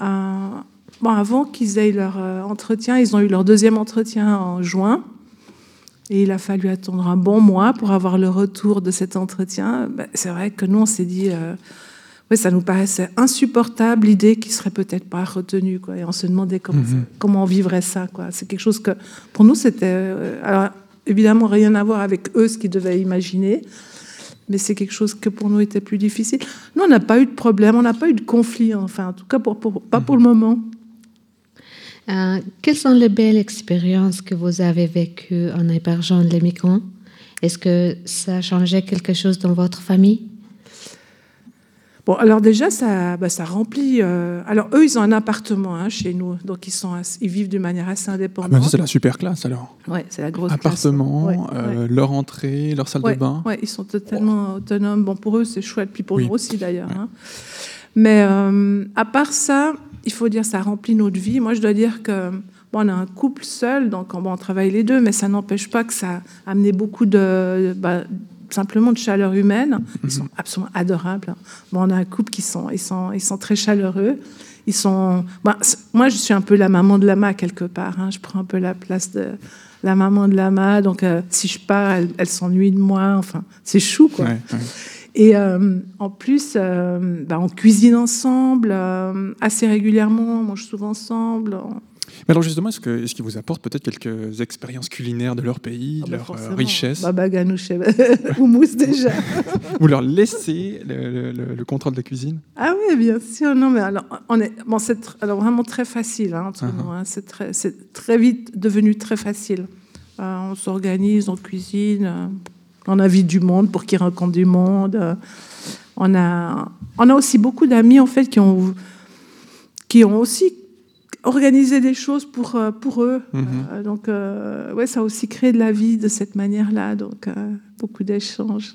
Euh, bon, avant qu'ils aient leur euh, entretien, ils ont eu leur deuxième entretien en juin. Et il a fallu attendre un bon mois pour avoir le retour de cet entretien. Ben, c'est vrai que nous, on s'est dit, euh, ouais, ça nous paraissait insupportable l'idée qu'ils seraient peut-être pas retenus. Quoi, et on se demandait comment, Mhm. comment on vivrait ça. Quoi. C'est quelque chose que, pour nous, c'était. euh, alors, évidemment, rien à voir avec eux, ce qu'ils devaient imaginer. Mais c'est quelque chose que pour nous était plus difficile. Nous, on n'a pas eu de problème, on n'a pas eu de conflit, enfin, en tout cas, pour, pour- pas pour le moment. Euh, Quelles sont les belles expériences que vous avez vécues en hébergeant les migrants? Est-ce que ça a changé quelque chose dans votre famille? Bon, alors déjà, ça, bah, ça remplit. euh, Alors, eux, ils ont un appartement hein, chez nous, donc ils, sont assez- ils vivent d'une manière assez Ah indépendante. ben ça, c'est la super classe alors. Ouais, c'est la grosse classe. Appartement, Ouais, euh, ouais. leur entrée, leur salle Ouais, de bain. ouais, ils sont totalement autonomes. Bon, pour eux, c'est chouette, puis pour Oui. nous aussi d'ailleurs. hein. Mais euh, à part ça, il faut dire, ça remplit notre vie. Moi, je dois dire que bon, on a un couple seul, donc bon, on travaille les deux, mais ça n'empêche pas que ça a amené beaucoup de. bah, simplement de chaleur humaine. Ils sont absolument adorables. Bon, on a un couple qui sont, ils sont, ils sont très chaleureux. Ils sont. bah, moi, je suis un peu la maman de Lama quelque part. hein. Je prends un peu la place de la maman de Lama. Donc, euh, si je pars, elle, elle s'ennuie de moi. Enfin, c'est chou, quoi. Ouais, ouais. Et euh, en plus, euh, bah, on cuisine ensemble assez régulièrement, on mange souvent ensemble. On- Mais alors justement, est-ce que- est-ce qu'ils vous apportent peut-être quelques expériences culinaires de leur pays, Ah de bah leur euh, richesse Baba ganoush et houmous déjà. Vous leur laissez le, le- le- le contrôle de la cuisine Ah oui, bien sûr. Non, mais alors, on est, bon, c'est alors vraiment très facile hein, Uh-huh. nous. hein. C'est très, très vite devenu très facile. Euh, on s'organise, on cuisine, euh, on invite du monde pour qu'ils rencontrent du monde. euh, on a, on a aussi beaucoup d'amis en fait qui ont, qui ont aussi organisé des choses pour, euh, pour eux. Mhm. Euh, donc, euh, ouais, ça a aussi créé de la vie de cette manière-là. Donc, euh, beaucoup d'échanges.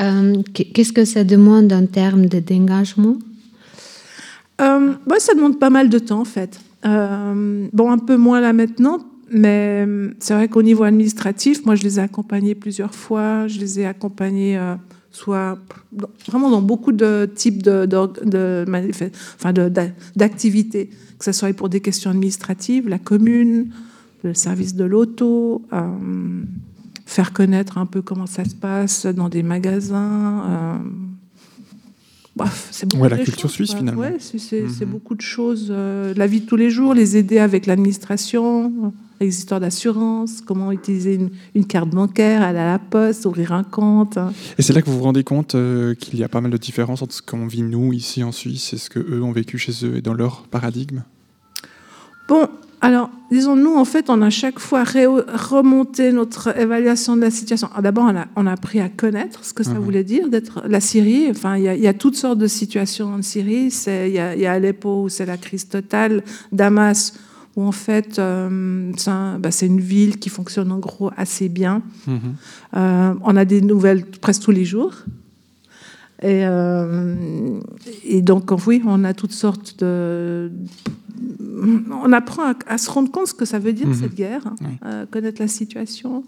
Euh, Qu'est-ce que ça demande en termes de- d'engagement Euh, ouais, ça demande pas mal de temps en fait. Euh, bon, un peu moins là maintenant, mais c'est vrai qu'au niveau administratif, moi je les ai accompagnés plusieurs fois. Je les ai accompagnés euh, soit vraiment dans beaucoup de types de, d'org- de, de- d'activités, que ce soit pour des questions administratives, la commune, le service de l'auto. euh, faire connaître un peu comment ça se passe dans des magasins. euh, Bref, c'est beaucoup Ouais, la de culture choses, suisse, quoi. finalement. Ouais, c'est Mhm. beaucoup de choses. euh, la vie de tous les jours, les aider avec l'administration, les histoires d'assurance, comment utiliser une, une carte bancaire, aller à la poste, ouvrir un compte. hein. Et c'est là que vous vous rendez compte euh, qu'il y a pas mal de différences entre ce qu'on vit nous ici en Suisse et ce que eux ont vécu chez eux et dans leur paradigme? Bon, alors, disons, nous, en fait, on a chaque fois remonté notre évaluation de la situation. Alors, D'abord, on a, on a appris à connaître ce que ça voulait dire d'être la Syrie. Enfin, il y, a- il y a toutes sortes de situations en Syrie. Il y, y a Aleppo où c'est la crise totale, Damas où en fait euh, c'est un- bah, c'est une ville qui fonctionne en gros assez bien. Euh, on a des nouvelles presque tous les jours. Et, euh, et donc, oui, on a toutes sortes de. On apprend à, à se rendre compte ce que ça veut dire, Mhm. cette guerre, Oui. euh, connaître la situation.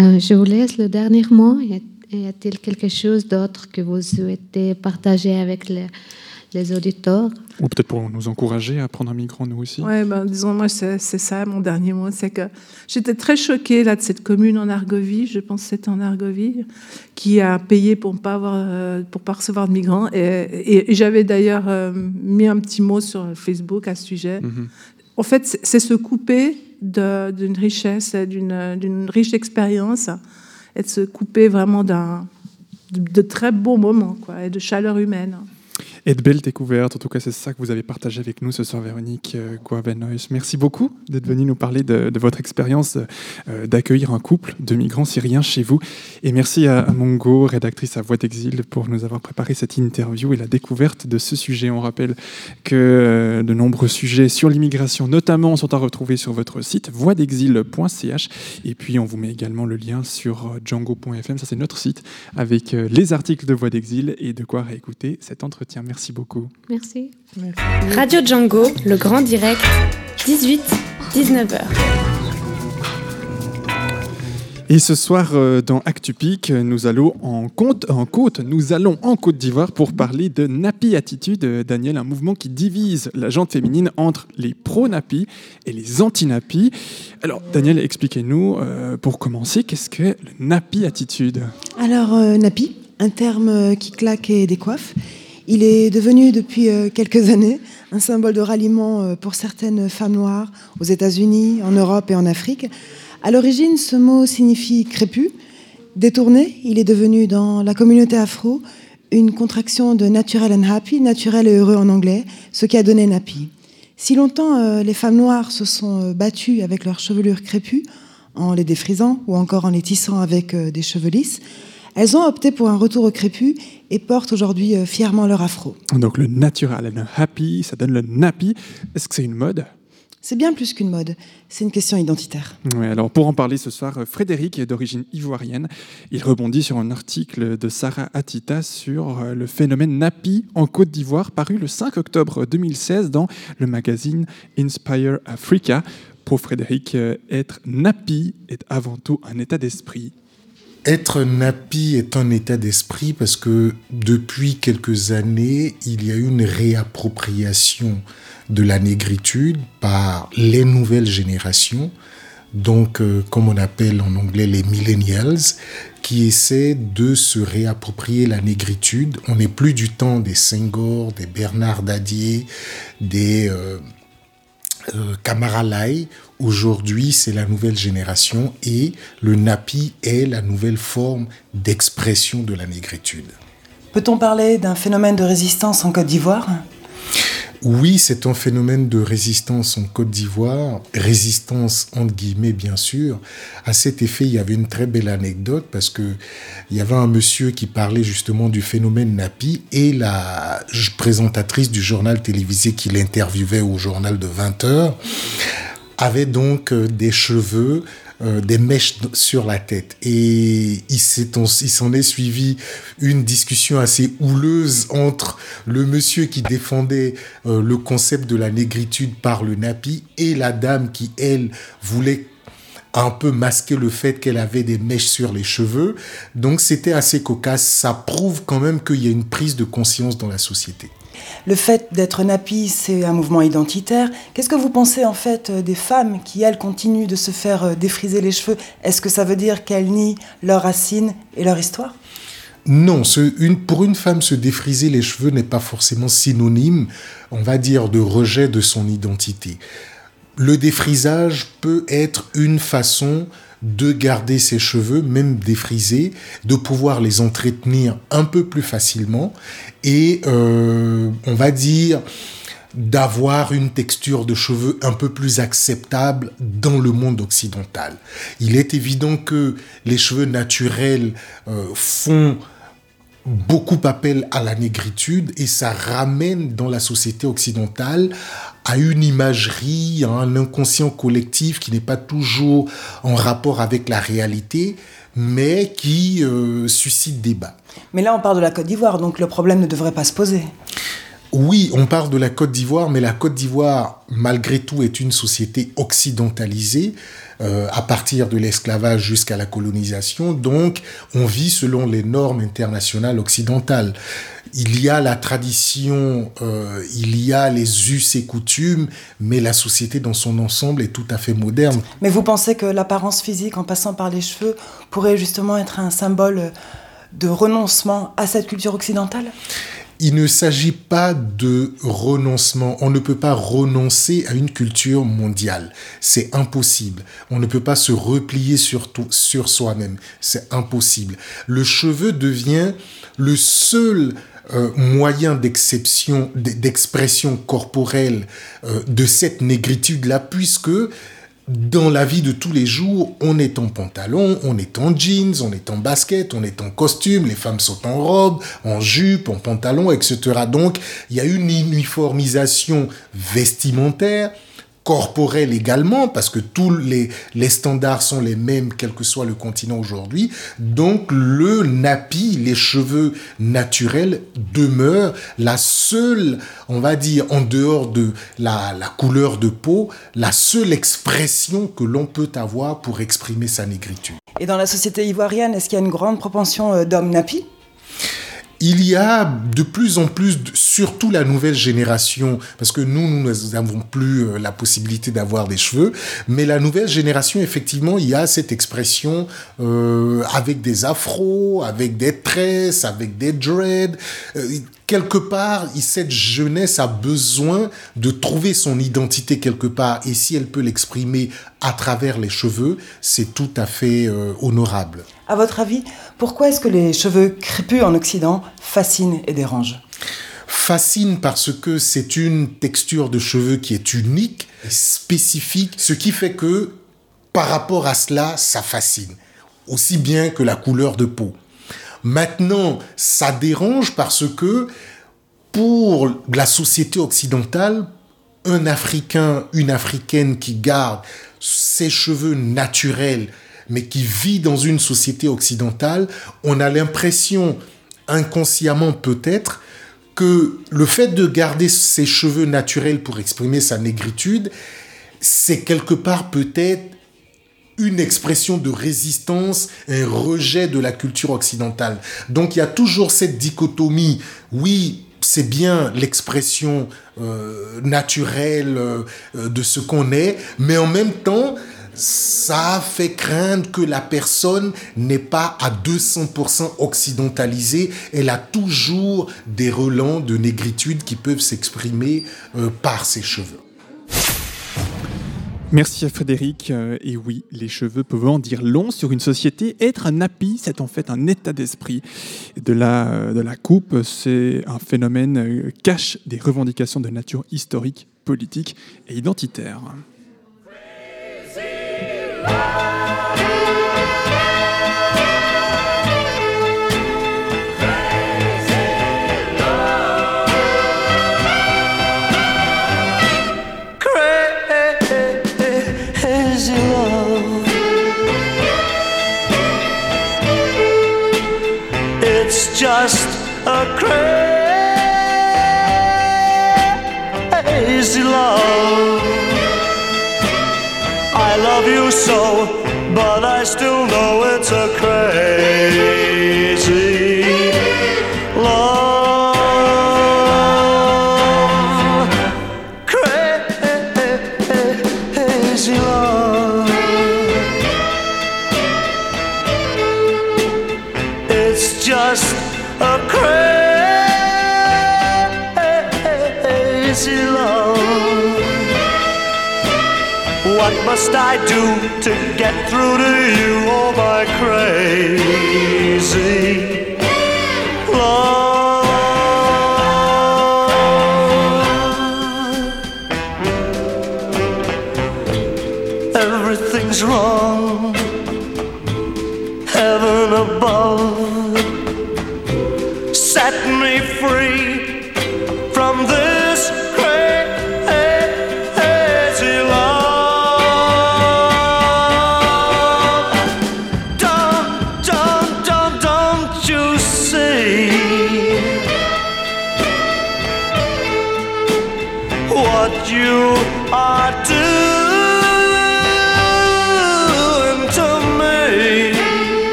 Euh, Je vous laisse le dernier mot. Y a-t-il quelque chose d'autre que vous souhaitez partager avec les, les auditeurs Ou peut-être pour nous encourager à prendre un migrant nous aussi. Ouais, ben, disons, moi, c'est ça mon dernier mot. C'est que j'étais très choquée là, de cette commune en Argovie, je pense que c'était en Argovie, qui a payé pour ne pas, avoir, euh, pour pas recevoir de migrants. Et, et- et j'avais d'ailleurs euh, mis un petit mot sur Facebook à ce sujet. Mhm. En fait, c'est se couper d'une richesse, d'une d'une riche expérience, et de se couper vraiment d'un de, de très beaux moments quoi, et de chaleur humaine. Et de belles découvertes. En tout cas, c'est ça que vous avez partagé avec nous ce soir, Véronique euh, Guavenois. Merci beaucoup d'être venue nous parler de, votre expérience euh, d'accueillir un couple de migrants syriens chez vous. Et merci à, Mongo, rédactrice à Voix d'Exil, pour nous avoir préparé cette interview et la découverte de ce sujet. On rappelle que euh, de nombreux sujets sur l'immigration, notamment, sont à retrouver sur votre site voixdexil.ch. Et puis, on vous met également le lien sur django.fm. Ça, c'est notre site avec les articles de Voix d'Exil et de quoi réécouter cet entretien. Merci beaucoup. Merci. Radio Django, le grand direct, 18-19h. Et ce soir, euh, dans Actupic, nous allons en côte, en côte, nous allons en Côte d'Ivoire pour parler de Napi Attitude, euh, Daniel, un mouvement qui divise la gente féminine entre les pro-Napi et les anti-Napi. Alors, Daniel, expliquez-nous, euh, pour commencer, qu'est-ce que le Napi Attitude? Alors, euh, Napi, un terme qui claque et décoiffe, il est devenu depuis euh, quelques années un symbole de ralliement euh, pour certaines femmes noires aux États-Unis, en Europe et en Afrique. À l'origine, ce mot signifie crépus. Détourné, il est devenu dans la communauté afro une contraction de natural and happy, naturel et heureux en anglais, ce qui a donné Napi. Si longtemps euh, les femmes noires se sont battues avec leur chevelure crépue, en les défrisant ou encore en les tissant avec des cheveux lisses. Elles ont opté pour un retour au crépus et portent aujourd'hui euh, fièrement leur afro. Donc le natural et le happy, ça donne le nappy. Est-ce que c'est une mode? C'est bien plus qu'une mode, c'est une question identitaire. Ouais, alors pour en parler ce soir, euh, Frédéric est d'origine ivoirienne. Il rebondit sur un article de Sarah Atita sur euh, le phénomène nappy en Côte d'Ivoire, paru le 5 octobre 2016 dans le magazine Inspire Africa. Pour Frédéric, être nappy est avant tout un état d'esprit. Être nappy est un état d'esprit parce que depuis quelques années, il y a eu une réappropriation de la négritude par les nouvelles générations, donc euh, comme on appelle en anglais les millennials, qui essaient de se réapproprier la négritude. On n'est plus du temps des Senghor, des Bernard Dadier, des euh, euh. Aujourd'hui, c'est la nouvelle génération et le napi est la nouvelle forme d'expression de la négritude. Peut-on parler d'un phénomène de résistance en Côte d'Ivoire? Oui, c'est un phénomène de résistance en Côte d'Ivoire, résistance entre guillemets bien sûr. À cet effet, il y avait une très belle anecdote parce que il y avait un monsieur qui parlait justement du phénomène Napi et la présentatrice du journal télévisé qui l'interviewait au journal de 20 heures avait donc euh, des cheveux, euh, des mèches sur la tête. Et il s'en est suivi une discussion assez houleuse entre le monsieur qui défendait euh, le concept de la négritude par le napi et la dame qui, elle, voulait un peu masquer le fait qu'elle avait des mèches sur les cheveux. Donc c'était assez cocasse. Ça prouve quand même qu'il y a une prise de conscience dans la société. Le fait d'être nappy, c'est un mouvement identitaire. Qu'est-ce que vous pensez en fait euh, des femmes qui, elles, continuent de se faire euh, défriser les cheveux? Est-ce que ça veut dire qu'elles nient leurs racines et leur histoire? Non, pour une femme, se défriser les cheveux n'est pas forcément synonyme, on va dire, de rejet de son identité. Le défrisage peut être une façon de garder ses cheveux, même défrisés, de pouvoir les entretenir un peu plus facilement et euh, on va dire d'avoir une texture de cheveux un peu plus acceptable dans le monde occidental. Il est évident que les cheveux naturels euh, font beaucoup appel à la négritude et ça ramène dans la société occidentale à une imagerie, à un inconscient collectif qui n'est pas toujours en rapport avec la réalité, mais qui euh, suscite débat. Mais là, on parle de la Côte d'Ivoire, donc le problème ne devrait pas se poser. Oui, on parle de la Côte d'Ivoire, mais la Côte d'Ivoire, malgré tout, est une société occidentalisée euh, à partir de l'esclavage jusqu'à la colonisation. Donc, on vit selon les normes internationales occidentales. Il y a la tradition, euh, il y a les us et coutumes, mais la société dans son ensemble est tout à fait moderne. Mais vous pensez que l'apparence physique, en passant par les cheveux, pourrait justement être un symbole de renoncement à cette culture occidentale? Il ne s'agit pas de renoncement. On ne peut pas renoncer à une culture mondiale. C'est impossible. On ne peut pas se replier sur, sur soi-même. C'est impossible. Le cheveu devient le seul euh, moyen d'exception, d'expression corporelle euh, de cette négritude-là, puisque dans la vie de tous les jours, on est en pantalon, on est en jeans, on est en basket, on est en costume, les femmes sont en robe, en jupe, en pantalon, etc. Donc, il y a une uniformisation vestimentaire corporelle également, parce que tous les, les standards sont les mêmes, quel que soit le continent aujourd'hui. Donc le napi, les cheveux naturels, demeurent la seule, on va dire, en dehors de la, la couleur de peau, la seule expression que l'on peut avoir pour exprimer sa négritude. Et dans la société ivoirienne, est-ce qu'il y a une grande propension euh, d'hommes napis il y a de plus en plus, surtout la nouvelle génération, parce que nous, nous n'avons plus euh, la possibilité d'avoir des cheveux, mais la nouvelle génération, effectivement, il y a cette expression euh, avec des afros, avec des tresses, avec des dreads. Euh, quelque part, cette jeunesse a besoin de trouver son identité quelque part, et si elle peut l'exprimer à travers les cheveux, c'est tout à fait honorable. À votre avis, pourquoi est-ce que les cheveux crépus en Occident fascinent et dérangent? Fascinent parce que c'est une texture de cheveux qui est unique, spécifique, ce qui fait que par rapport à cela, ça fascine, aussi bien que la couleur de peau. Maintenant, ça dérange parce que pour la société occidentale, un Africain, une Africaine qui garde ses cheveux naturels, mais qui vit dans une société occidentale, on a l'impression, inconsciemment peut-être, que le fait de garder ses cheveux naturels pour exprimer sa négritude, c'est quelque part peut-être une expression de résistance, un rejet de la culture occidentale. Donc il y a toujours cette dichotomie. Oui, c'est bien l'expression euh, naturelle euh, de ce qu'on est, mais en même temps, ça fait craindre que la personne n'est pas à 200% occidentalisée. Elle a toujours des relents de négritude qui peuvent s'exprimer euh, par ses cheveux. Merci à Frédéric. Euh, et oui, les cheveux peuvent en dire long sur une société. Être un nappy, c'est en fait un état d'esprit. De la, de la coupe, c'est un phénomène euh, cache des revendications de nature historique, politique et identitaire. Just a crazy love. I love you so, but I still know it's a crazy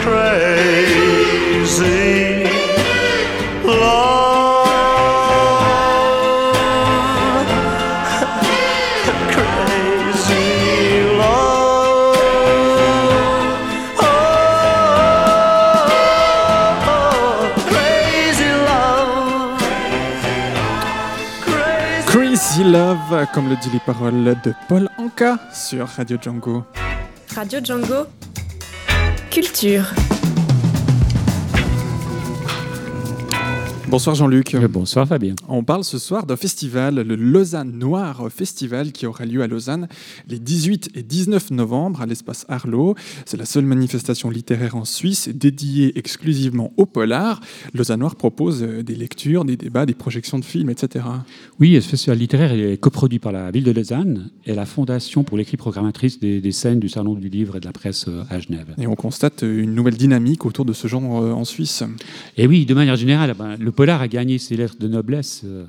crazy love. crazy love. Oh, crazy love. Crazy Love, comme le dit les paroles de Paul Anka sur Radio Django. Radio Django. Culture. Bonsoir Jean-Luc. bonsoir Fabien. On parle ce soir d'un festival, le Lausanne Noir Festival, qui aura lieu à Lausanne les 18 et 19 novembre à l'espace Arlo. C'est la seule manifestation littéraire en Suisse dédiée exclusivement au polar. Lausanne Noir propose euh, des lectures, des débats, des projections de films, etc. Oui, ce festival littéraire est coproduit par la ville de Lausanne et la Fondation pour l'équipe programmatrice des, des scènes du Salon du Livre et de la Presse euh, à Genève. Et on constate une nouvelle dynamique autour de ce genre euh, en Suisse. Et oui, de manière générale, ben, le polar a gagné ses lettres de noblesse euh,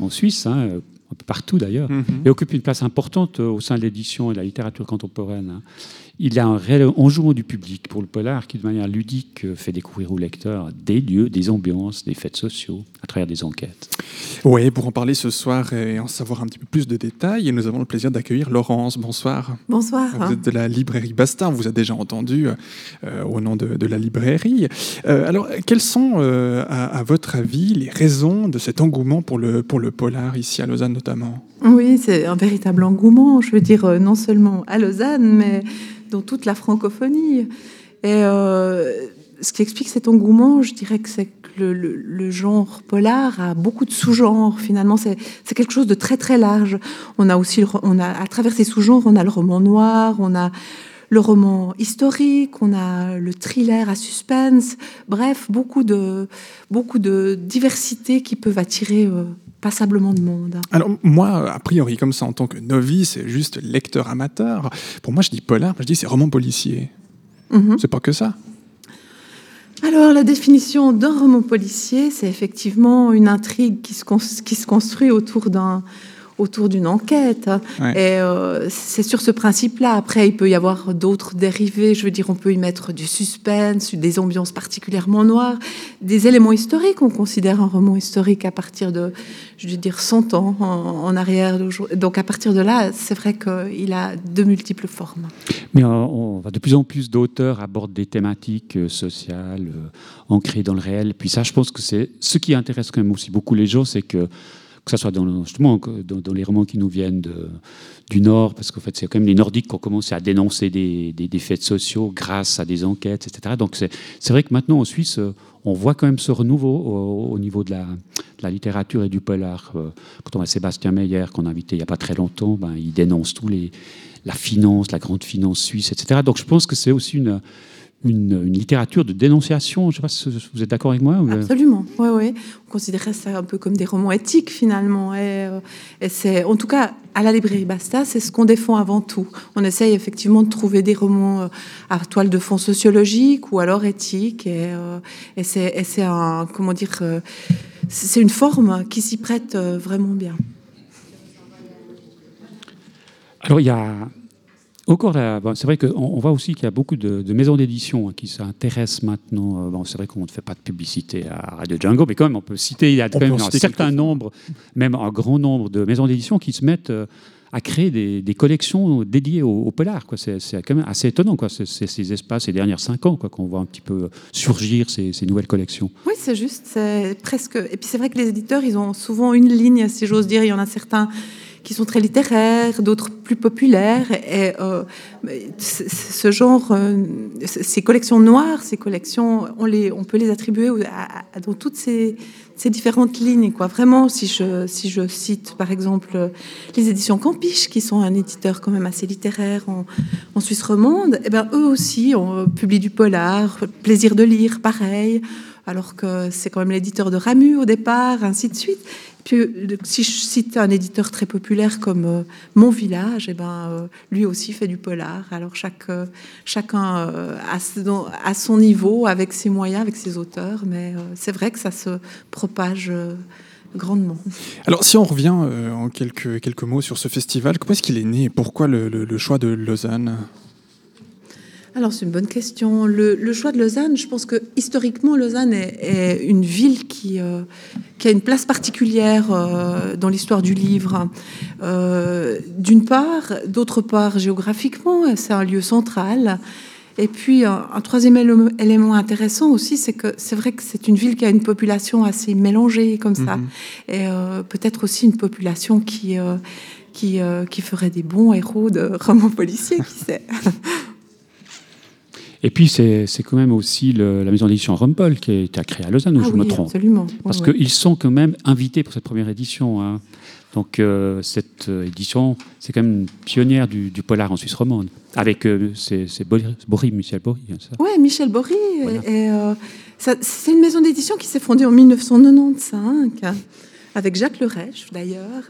en Suisse, hein, euh, un peu partout d'ailleurs, Mhm. et occupe une place importante euh, au sein de l'édition et de la littérature contemporaine. Il y a un réel enjouement du public pour le polar qui, de manière ludique, euh, fait découvrir aux lecteurs des lieux, des ambiances, des faits sociaux à travers des enquêtes. Oui, pour en parler ce soir et en savoir un petit peu plus de détails, nous avons le plaisir d'accueillir Laurence. Bonsoir. Bonsoir. Vous êtes de la librairie Bastard, on vous a déjà entendu euh, au nom de, de la librairie. Euh, alors, quelles sont, euh, à, à votre avis, les raisons de cet engouement pour le, pour le polar, ici à Lausanne notamment? Oui, c'est un véritable engouement, je veux dire, euh, non seulement à Lausanne, mais dans toute la francophonie. Et euh, ce qui explique cet engouement, je dirais que c'est que le, genre polar a beaucoup de sous-genres. Finalement, c'est quelque chose de très très large. On a aussi, on a à travers ces sous-genres, on a le roman noir, on a le roman historique, on a le thriller à suspense. Bref, beaucoup de beaucoup de diversité qui peuvent attirer euh, passablement de monde. Alors moi, a priori, comme ça, en tant que novice et juste lecteur amateur, pour moi, je dis polar, je dis c'est roman policier. Mhm. C'est pas que ça. Alors, la définition d'un roman policier, c'est effectivement une intrigue qui se, cons- qui se construit autour d'un autour d'une enquête. Ouais. Et euh, c'est sur ce principe-là. Après, il peut y avoir d'autres dérivés. Je veux dire, on peut y mettre du suspense, des ambiances particulièrement noires, des éléments historiques. On considère un roman historique à partir de, je veux dire, 100 ans en, en arrière. Donc, à partir de là, c'est vrai qu'il a de multiples formes. Mais euh, on va de plus en plus d'auteurs abordent des thématiques euh, sociales, ancrées dans le réel. Et puis ça, je pense que c'est ce qui intéresse quand même aussi beaucoup les gens, c'est que que ce soit dans, les romans qui nous viennent du Nord, parce qu'en fait, c'est quand même les Nordiques qui ont commencé à dénoncer des, des, des faits sociaux grâce à des enquêtes, etc. Donc c'est vrai que maintenant en Suisse, euh, on voit quand même ce renouveau au, au niveau de la, littérature et du polar. Euh, Quand on voit Sébastien Meyer, qu'on a invité il n'y a pas très longtemps, ben, il dénonce tous les, la finance, la grande finance suisse, etc. Donc je pense que c'est aussi une, une, une littérature de dénonciation. Je ne sais pas si vous êtes d'accord avec moi ou- Absolument, oui, oui. On considérait ça un peu comme des romans éthiques finalement. Et, euh, et c'est, en tout cas, à la librairie Basta, c'est ce qu'on défend avant tout. On essaye effectivement de trouver des romans euh, à toile de fond sociologique ou alors éthique. Et, euh, et c'est, un, comment dire, euh, c'est une forme qui s'y prête euh, vraiment bien. Alors, il y a encore la- bon, c'est vrai qu'on on voit aussi qu'il y a beaucoup de, de maisons d'édition hein, qui s'intéressent maintenant. euh, bon, c'est vrai qu'on ne fait pas de publicité à Radio Django, mais quand même, on peut citer, il y a quand même un certain nombre, même un grand nombre de maisons d'édition qui se mettent euh, à créer des, des collections dédiées au, au polar. quoi. C'est, c'est quand même assez étonnant, quoi. C'est, c'est ces espaces, ces dernières cinq ans, quoi, qu'on voit un petit peu surgir ces, ces nouvelles collections. Oui, c'est juste, c'est presque. Et puis c'est vrai que les éditeurs, ils ont souvent une ligne, si j'ose dire. Il y en a certains qui sont très littéraires, d'autres plus populaires. Et euh, ce genre, euh, ces collections noires, ces collections, on, les, on peut les attribuer à- dans toutes ces, différentes lignes. Quoi. Vraiment, si je, si je cite par exemple euh, les éditions Campiche, qui sont un éditeur quand même assez littéraire en, en Suisse romande, eh ben, eux aussi on publie du polar, plaisir de lire, pareil alors que c'est quand même l'éditeur de Ramu au départ, ainsi de suite. Le- si je cite un éditeur très populaire comme euh, Mon Village, eh ben, euh, lui aussi fait du polar. Alors chaque, euh, chacun euh, à son niveau, avec ses moyens, avec ses auteurs, mais euh, c'est vrai que ça se propage euh, grandement. Alors, si on revient euh, en quelques, quelques mots sur ce festival, comment est-ce qu'il est né et pourquoi le choix de Lausanne? Alors, c'est une bonne question. Le, le choix de Lausanne, je pense que historiquement, Lausanne est, est une ville qui, euh, qui a une place particulière euh, dans l'histoire du livre. Euh, D'une part, d'autre part, géographiquement, c'est un lieu central. Et puis, un, un troisième élément- intéressant aussi, c'est que c'est vrai que c'est une ville qui a une population assez mélangée comme ça. Mhm. Et peut-être aussi une population qui, qui, qui ferait des bons héros de romans policiers, qui sait. Et puis, c'est quand même aussi le- la maison d'édition Rumpel qui a été créée à Lausanne, Ah je me oui, trompe absolument. Ouais, Parce ouais. qu'ils sont quand même invités pour cette première édition. hein. Donc, euh, cette euh, édition, c'est quand même une pionnière du, du polar en Suisse romande. Avec, euh, c'est Bory, Michel Bory, hein, Oui, Michel Bory. euh, ça- c'est une maison d'édition qui s'est fondée en 1995 avec Jacques Lerèche d'ailleurs.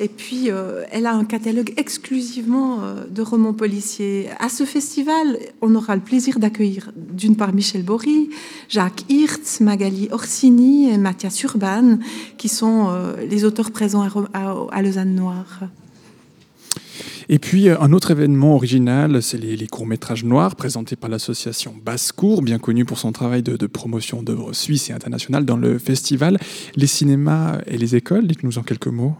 Et puis, euh, elle a un catalogue exclusivement euh, de romans policiers. À ce festival, on aura le plaisir d'accueillir d'une part Michel Bory, Jacques Hirtz, Magali Orsini et Mathias Urban, qui sont euh, les auteurs présents à, à- à Lausanne Noire. Et puis, euh, un autre événement original, c'est les, courts-métrages noirs présentés par l'association Basse-Cour, bien connue pour son travail de, promotion d'œuvres suisses et internationales dans le festival. Les cinémas et les écoles, dites-nous en quelques mots.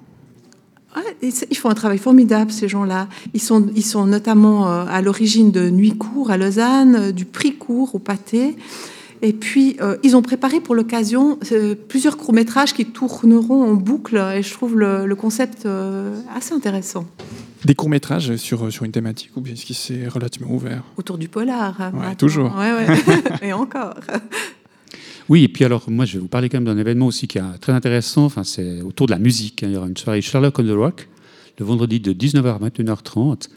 C'est- ils font un travail formidable, ces gens-là. Ils sont, ils sont notamment euh, à l'origine de Nuit Court à Lausanne, euh, du Prix Court au Pâté. Et puis, ils ont préparé pour l'occasion plusieurs courts-métrages qui tourneront en boucle. Et je trouve le, concept assez intéressant. Des courts-métrages sur, sur une thématique ou bien est-ce que c'est relativement ouvert Autour du polar. hein, Ouais, toujours. Ouais, ouais. Et encore. Oui, et puis alors, moi, je vais vous parler quand même d'un événement aussi qui est très intéressant. Enfin, c'est autour de la musique. hein. Il y aura une soirée Sherlock on the Rock, le vendredi de 19h à 21h30.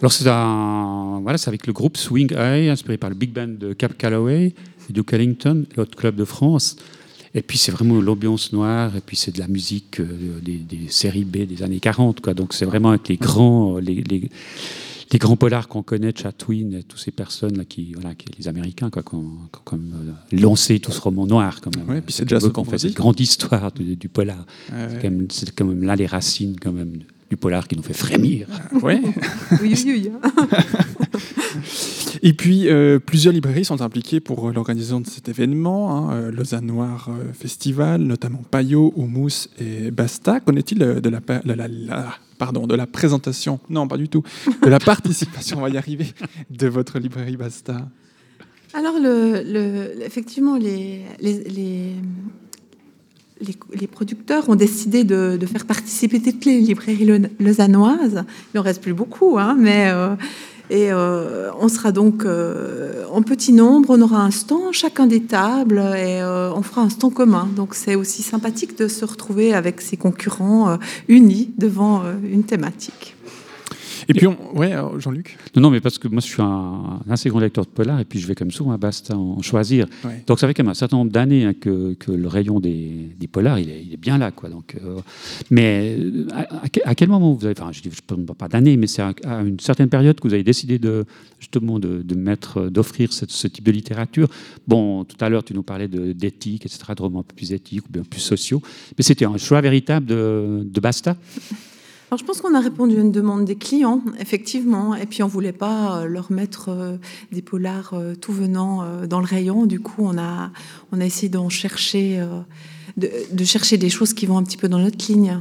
Alors, c'est un, voilà, c'est avec le groupe Swing Eye, inspiré par le Big Band de Cap Calloway et Duke Ellington, l'autre club de France. Et puis, c'est vraiment l'ambiance noire, et puis c'est de la musique euh, des, des séries B des années 40. Quoi. Donc, c'est vraiment avec les grands, euh, les, les- les grands polars qu'on connaît, Chatwin et toutes ces personnes là qui, voilà, qui les Américains, quoi, qui ont, qui ont comme euh, lancé tout ce roman noir quand même. Ouais, puis c'est déjà qu'on son fait cette grande histoire du, du polar. Ouais, C'est ouais. quand même- C'est quand même là les racines quand même du polar qui nous fait frémir. Ouais. Oui, oui, oui. Et puis, euh, plusieurs librairies sont impliquées pour l'organisation de cet événement. hein, euh, Lausanne Noir euh, Festival, notamment Payot, Houmous et Basta. Qu'en est-il de la, pa- la- la- la- pardon, de la présentation, non pas du tout, de la participation, on va y arriver, de votre librairie Basta? Alors, effectivement, les, les, les, les- producteurs ont décidé de, faire participer toutes les librairies lau- lausannoises. Il n'en reste plus beaucoup, hein, mais. Et euh, on sera donc euh, en petit nombre, on aura un stand chacun des tables et euh, on fera un stand commun. Donc c'est aussi sympathique de se retrouver avec ses concurrents euh, unis devant une thématique. Et puis, on- ouais, alors, Jean-Luc Non, non, mais parce que moi, je suis un, un assez grand lecteur de polar, et puis je vais comme souvent à Basta en, en choisir. Ouais. Donc, ça fait quand même un certain nombre d'années hein, que, que le rayon des, des polars, il est, il est bien là. Quoi. Donc, euh, mais euh, à, à que- à quel moment vous avez, enfin, je ne parle pas d'années, mais c'est à, à une certaine période que vous avez décidé de, justement de, de mettre, d'offrir ce, ce type de littérature? Bon, tout à l'heure, tu nous parlais d'éthique, etc., de romans un peu plus éthiques ou bien plus sociaux, mais c'était un choix véritable de, de Basta. Alors, je pense qu'on a répondu à une demande des clients, effectivement, et puis on voulait pas euh, leur mettre euh, des polars euh, tout venant dans le rayon. Du coup, on a, on a essayé d'en chercher, de chercher des choses qui vont un petit peu dans notre ligne.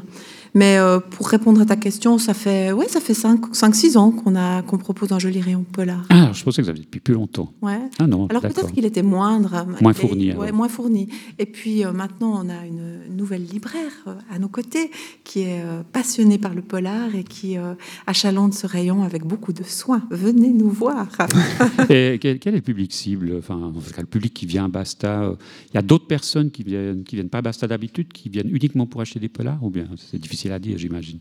Mais euh, pour répondre à ta question, ça fait, ouais, ça fait 5-6 ans qu'on a qu'on propose un joli rayon polar. Ah, je pensais que vous aviez depuis plus longtemps. Ouais. Ah non, Alors peut-être qu'il était moindre. Moins Et- fourni, ouais, moins fourni. Et puis euh, maintenant, on a une nouvelle libraire euh, à nos côtés qui est euh, passionnée par le polar et qui euh, achalandre ce rayon avec beaucoup de soin. Venez nous voir. Et quel, quel est le public cible? Enfin, en tout cas, le public qui vient à Basta. euh, Il y a d'autres personnes qui viennent, qui viennent pas à Basta d'habitude, qui viennent uniquement pour acheter des polars, ou bien c'est difficile à dire, j'imagine.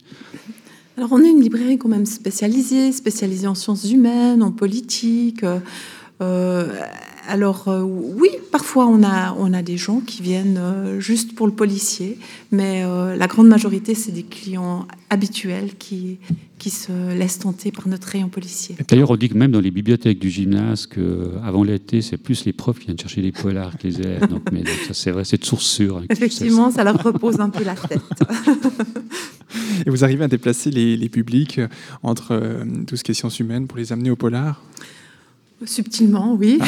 Alors on est une librairie quand même spécialisée, spécialisée en sciences humaines, en politique. euh, euh, alors euh, oui, parfois on a, on a des gens qui viennent euh, juste pour le policier, mais euh, la grande majorité c'est des clients habituels qui, qui se laissent tenter par notre rayon policier. Et D'ailleurs, on dit que même dans les bibliothèques du gymnase, que avant l'été, c'est plus les profs qui viennent chercher des polars que les élèves. Donc, mais donc, ça, c'est vrai, c'est de source sûre. hein, Effectivement, ça leur repose un peu la tête. Et vous arrivez à déplacer les, les publics entre euh, tout ce qui est sciences humaines pour les amener au polar? Subtilement, oui.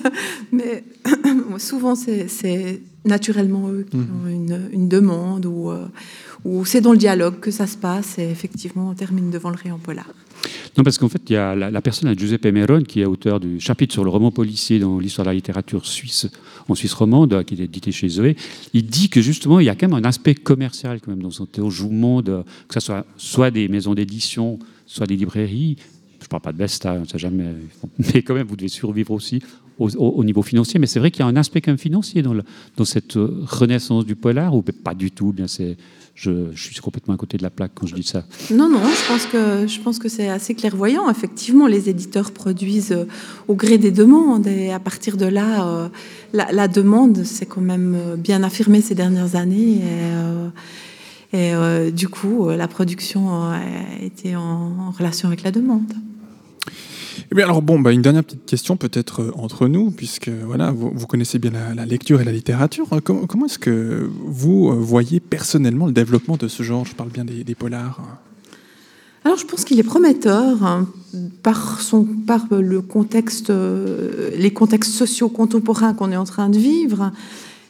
Mais souvent, c'est- naturellement eux qui Mhm. ont une, une demande ou, euh, ou c'est dans le dialogue que ça se passe et effectivement, on termine devant le rayon polar. Non, parce qu'en fait, il y a la, la personne, Giuseppe Meron, qui est auteur du chapitre sur le roman policier dans l'histoire de la littérature suisse, en Suisse romande, qui est édité chez Zoé. Il dit que justement, il y a quand même un aspect commercial quand même dans son théojoumement, de, que ce soit soit des maisons d'édition, soit des librairies. Je ne parle pas de Vesta, on sait jamais. Mais quand même, vous devez survivre aussi au, au- au niveau financier. Mais c'est vrai qu'il y a un aspect quand même financier dans, cette euh, renaissance du polar, ou pas du tout. Je, suis complètement à côté de la plaque quand je dis ça. Non, non, je pense que, que c'est assez clairvoyant. Effectivement, les éditeurs produisent euh, au gré des demandes et à partir de là, euh, la, demande s'est quand même bien affirmée ces dernières années. Et, euh, du coup, euh, la production euh, été en, en relation avec la demande. Eh bien, alors bon, bah, une dernière petite question peut-être euh, entre nous, puisque voilà, vous, vous connaissez bien la, la lecture et la littérature. Comment, comment est-ce que vous voyez personnellement le développement de ce genre? Je parle bien des, des polars. Alors, je pense qu'il est prometteur hein, par, son, par le contexte, euh, les contextes sociaux contemporains qu'on est en train de vivre.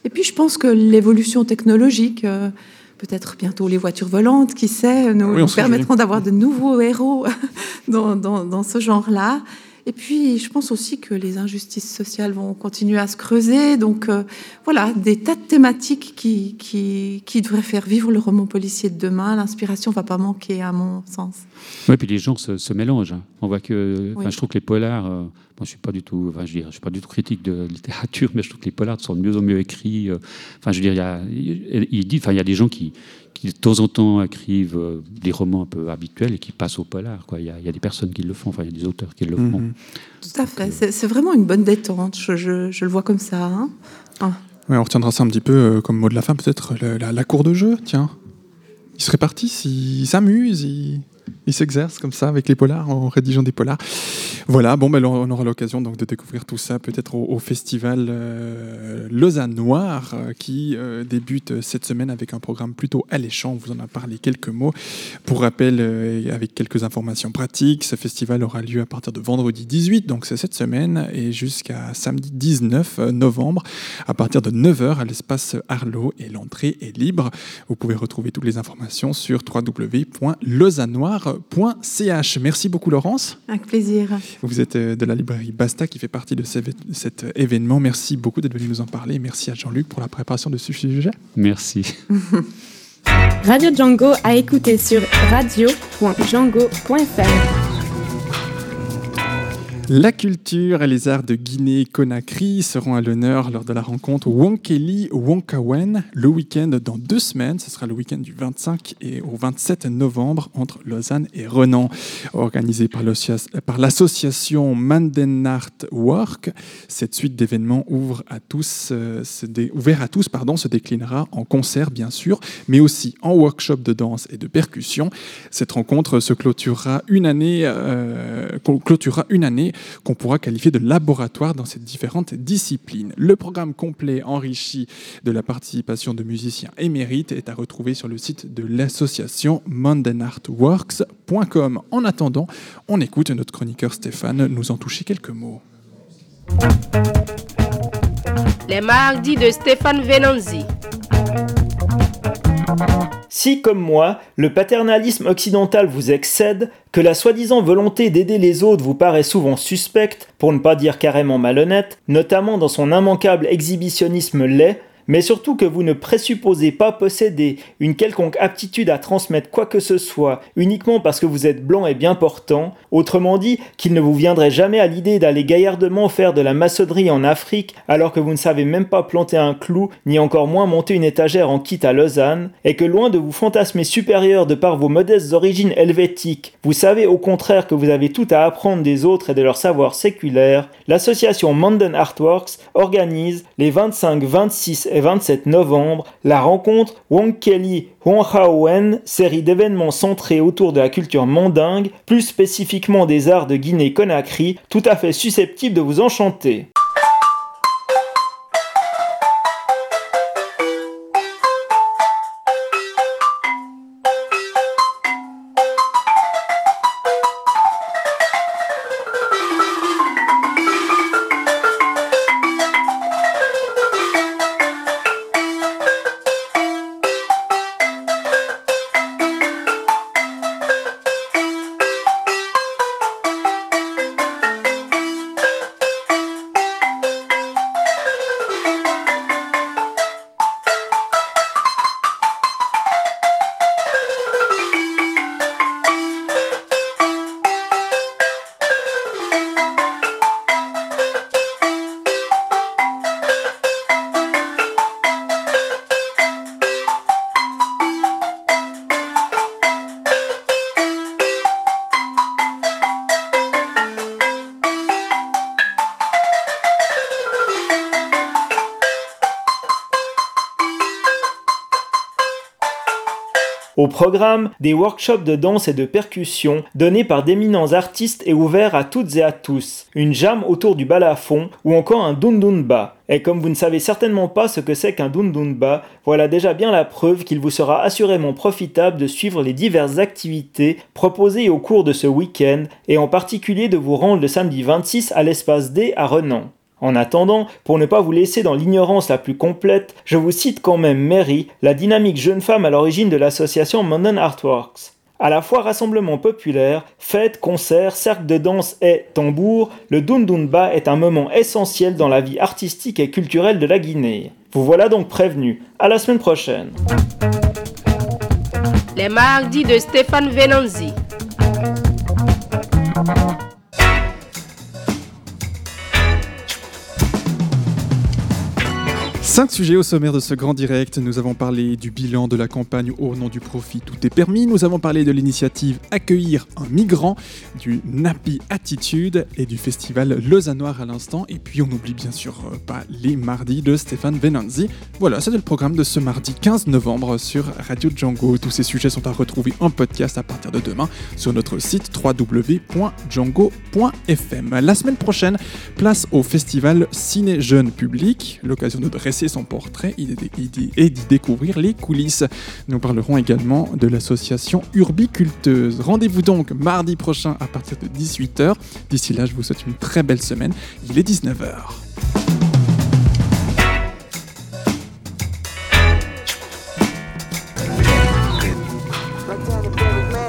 Et puis, je pense que l'évolution technologique, euh, peut-être bientôt les voitures volantes, qui sait, nous, Oui, nous permettront d'avoir de nouveaux héros dans, dans- dans ce genre-là. Et puis, je pense aussi que les injustices sociales vont continuer à se creuser. Donc, euh, voilà, des tas de thématiques qui, qui, qui, devraient faire vivre le roman policier de demain. L'inspiration va pas manquer, à mon sens. Oui, puis les gens se, mélangent. Hein. On voit que, je trouve que les polars, euh, moi, je suis pas du tout, enfin, je, je suis pas du tout critique de littérature, mais je trouve que les polars sont de mieux en mieux écrits. Euh. enfin, je veux dire, il y a, il dit, enfin, il y a des gens qui, qui de temps en temps écrivent euh, des romans un peu habituels et qui passent au polar. Quoi. Il, y a, il y a des personnes qui le font, enfin il y a des auteurs qui le font. Mhm. Tout à fait, c'est vraiment une bonne détente, je, je, je le vois comme ça. Hein. Ah. on retiendra ça un petit peu euh, comme mot de la fin, peut-être la, la, cour de jeu, tiens. Il serait parti s'il s'amuse, il il s'exerce comme ça avec les polars, en rédigeant des polars. Voilà, bon, ben, on aura l'occasion donc de découvrir tout ça peut-être au, festival euh, Lausanne Noir euh, qui euh, débute cette semaine avec un programme plutôt alléchant. On vous en a parlé quelques mots. Pour rappel, avec quelques informations pratiques, ce festival aura lieu à partir de vendredi 18, donc c'est cette semaine, et jusqu'à samedi 19 novembre à partir de 9h à l'espace Arlo et l'entrée est libre. Vous pouvez retrouver toutes les informations sur Merci beaucoup Laurence. Avec plaisir. Vous êtes euh, de la librairie Basta qui fait partie de cet événement. Merci beaucoup d'être venu nous en parler. Merci à Jean-Luc pour la préparation de ce sujet. Merci. Radio Django à écouter sur radio.django.fr. La culture et les arts de Guinée-Conakry seront à l'honneur lors de la rencontre Wonkeli Wonkawen le week-end dans deux semaines. Ce sera le week-end du 25 et au 27 novembre entre Lausanne et Renan. Organisé par l'association Mandenart Work, cette suite d'événements ouvre à tous, euh, ouvert à tous pardon, se déclinera en concert bien sûr, mais aussi en workshop de danse et de percussion. Cette rencontre se clôturera une année, euh, clôturera une année qu'on pourra qualifier de laboratoire dans ces différentes disciplines. Le programme complet enrichi de la participation de musiciens émérites est à retrouver sur le site de l'association mondenartworks.com. En attendant, on écoute notre chroniqueur Stéphane nous en toucher quelques mots. Les mardis de Stéphane Venanzi. Si, comme moi, le paternalisme occidental vous excède, que la soi-disant volonté d'aider les autres vous paraît souvent suspecte, pour ne pas dire carrément malhonnête, notamment dans son immanquable exhibitionnisme laid, mais surtout que vous ne présupposez pas posséder une quelconque aptitude à transmettre quoi que ce soit uniquement parce que vous êtes blanc et bien portant, autrement dit qu'il ne vous viendrait jamais à l'idée d'aller gaillardement faire de la maçonnerie en Afrique alors que vous ne savez même pas planter un clou ni encore moins monter une étagère en kit à Lausanne, et que loin de vous fantasmer supérieur de par vos modestes origines helvétiques, vous savez au contraire que vous avez tout à apprendre des autres et de leur savoir séculaire, l'association Manden Artworks organise les 25, 26 et 27 novembre, la rencontre Wong Kelly Wen, série d'événements centrés autour de la culture mandingue, plus spécifiquement des arts de Guinée-Conakry, tout à fait susceptible de vous enchanter. Au programme, des workshops de danse et de percussion donnés par d'éminents artistes et ouverts à toutes et à tous, une jam autour du balafon ou encore un dundunba. Et comme vous ne savez certainement pas ce que c'est qu'un dundunba, voilà déjà bien la preuve qu'il vous sera assurément profitable de suivre les diverses activités proposées au cours de ce week-end et en particulier de vous rendre le samedi 26 à l'espace D à Renan. En attendant, pour ne pas vous laisser dans l'ignorance la plus complète, je vous cite quand même Mary, la dynamique jeune femme à l'origine de l'association Monden Artworks. À la fois rassemblement populaire, fête, concert, cercle de danse et tambour, le Dundunba est un moment essentiel dans la vie artistique et culturelle de la Guinée. Vous voilà donc prévenus. À la semaine prochaine. Les mardis de Stéphane Venanzi. Cinq sujets au sommaire de ce grand direct. Nous avons parlé du bilan de la campagne au nom du profit, tout est permis. Nous avons parlé de l'initiative Accueillir un migrant, du Napi Attitude et du festival Lausannoir à l'instant. Et puis on n'oublie bien sûr euh, pas les mardis de Stéphane Venanzi. Voilà, c'était le programme de ce mardi 15 novembre sur Radio Django. Tous ces sujets sont à retrouver en podcast à partir de demain sur notre site www.django.fm. La semaine prochaine, place au festival Ciné Jeune Public, l'occasion de dresser son portrait et d'y découvrir les coulisses. Nous parlerons également de l'association Urbiculteuse. Rendez-vous donc mardi prochain à partir de 18h. D'ici là, je vous souhaite une très belle semaine. Il est 19h.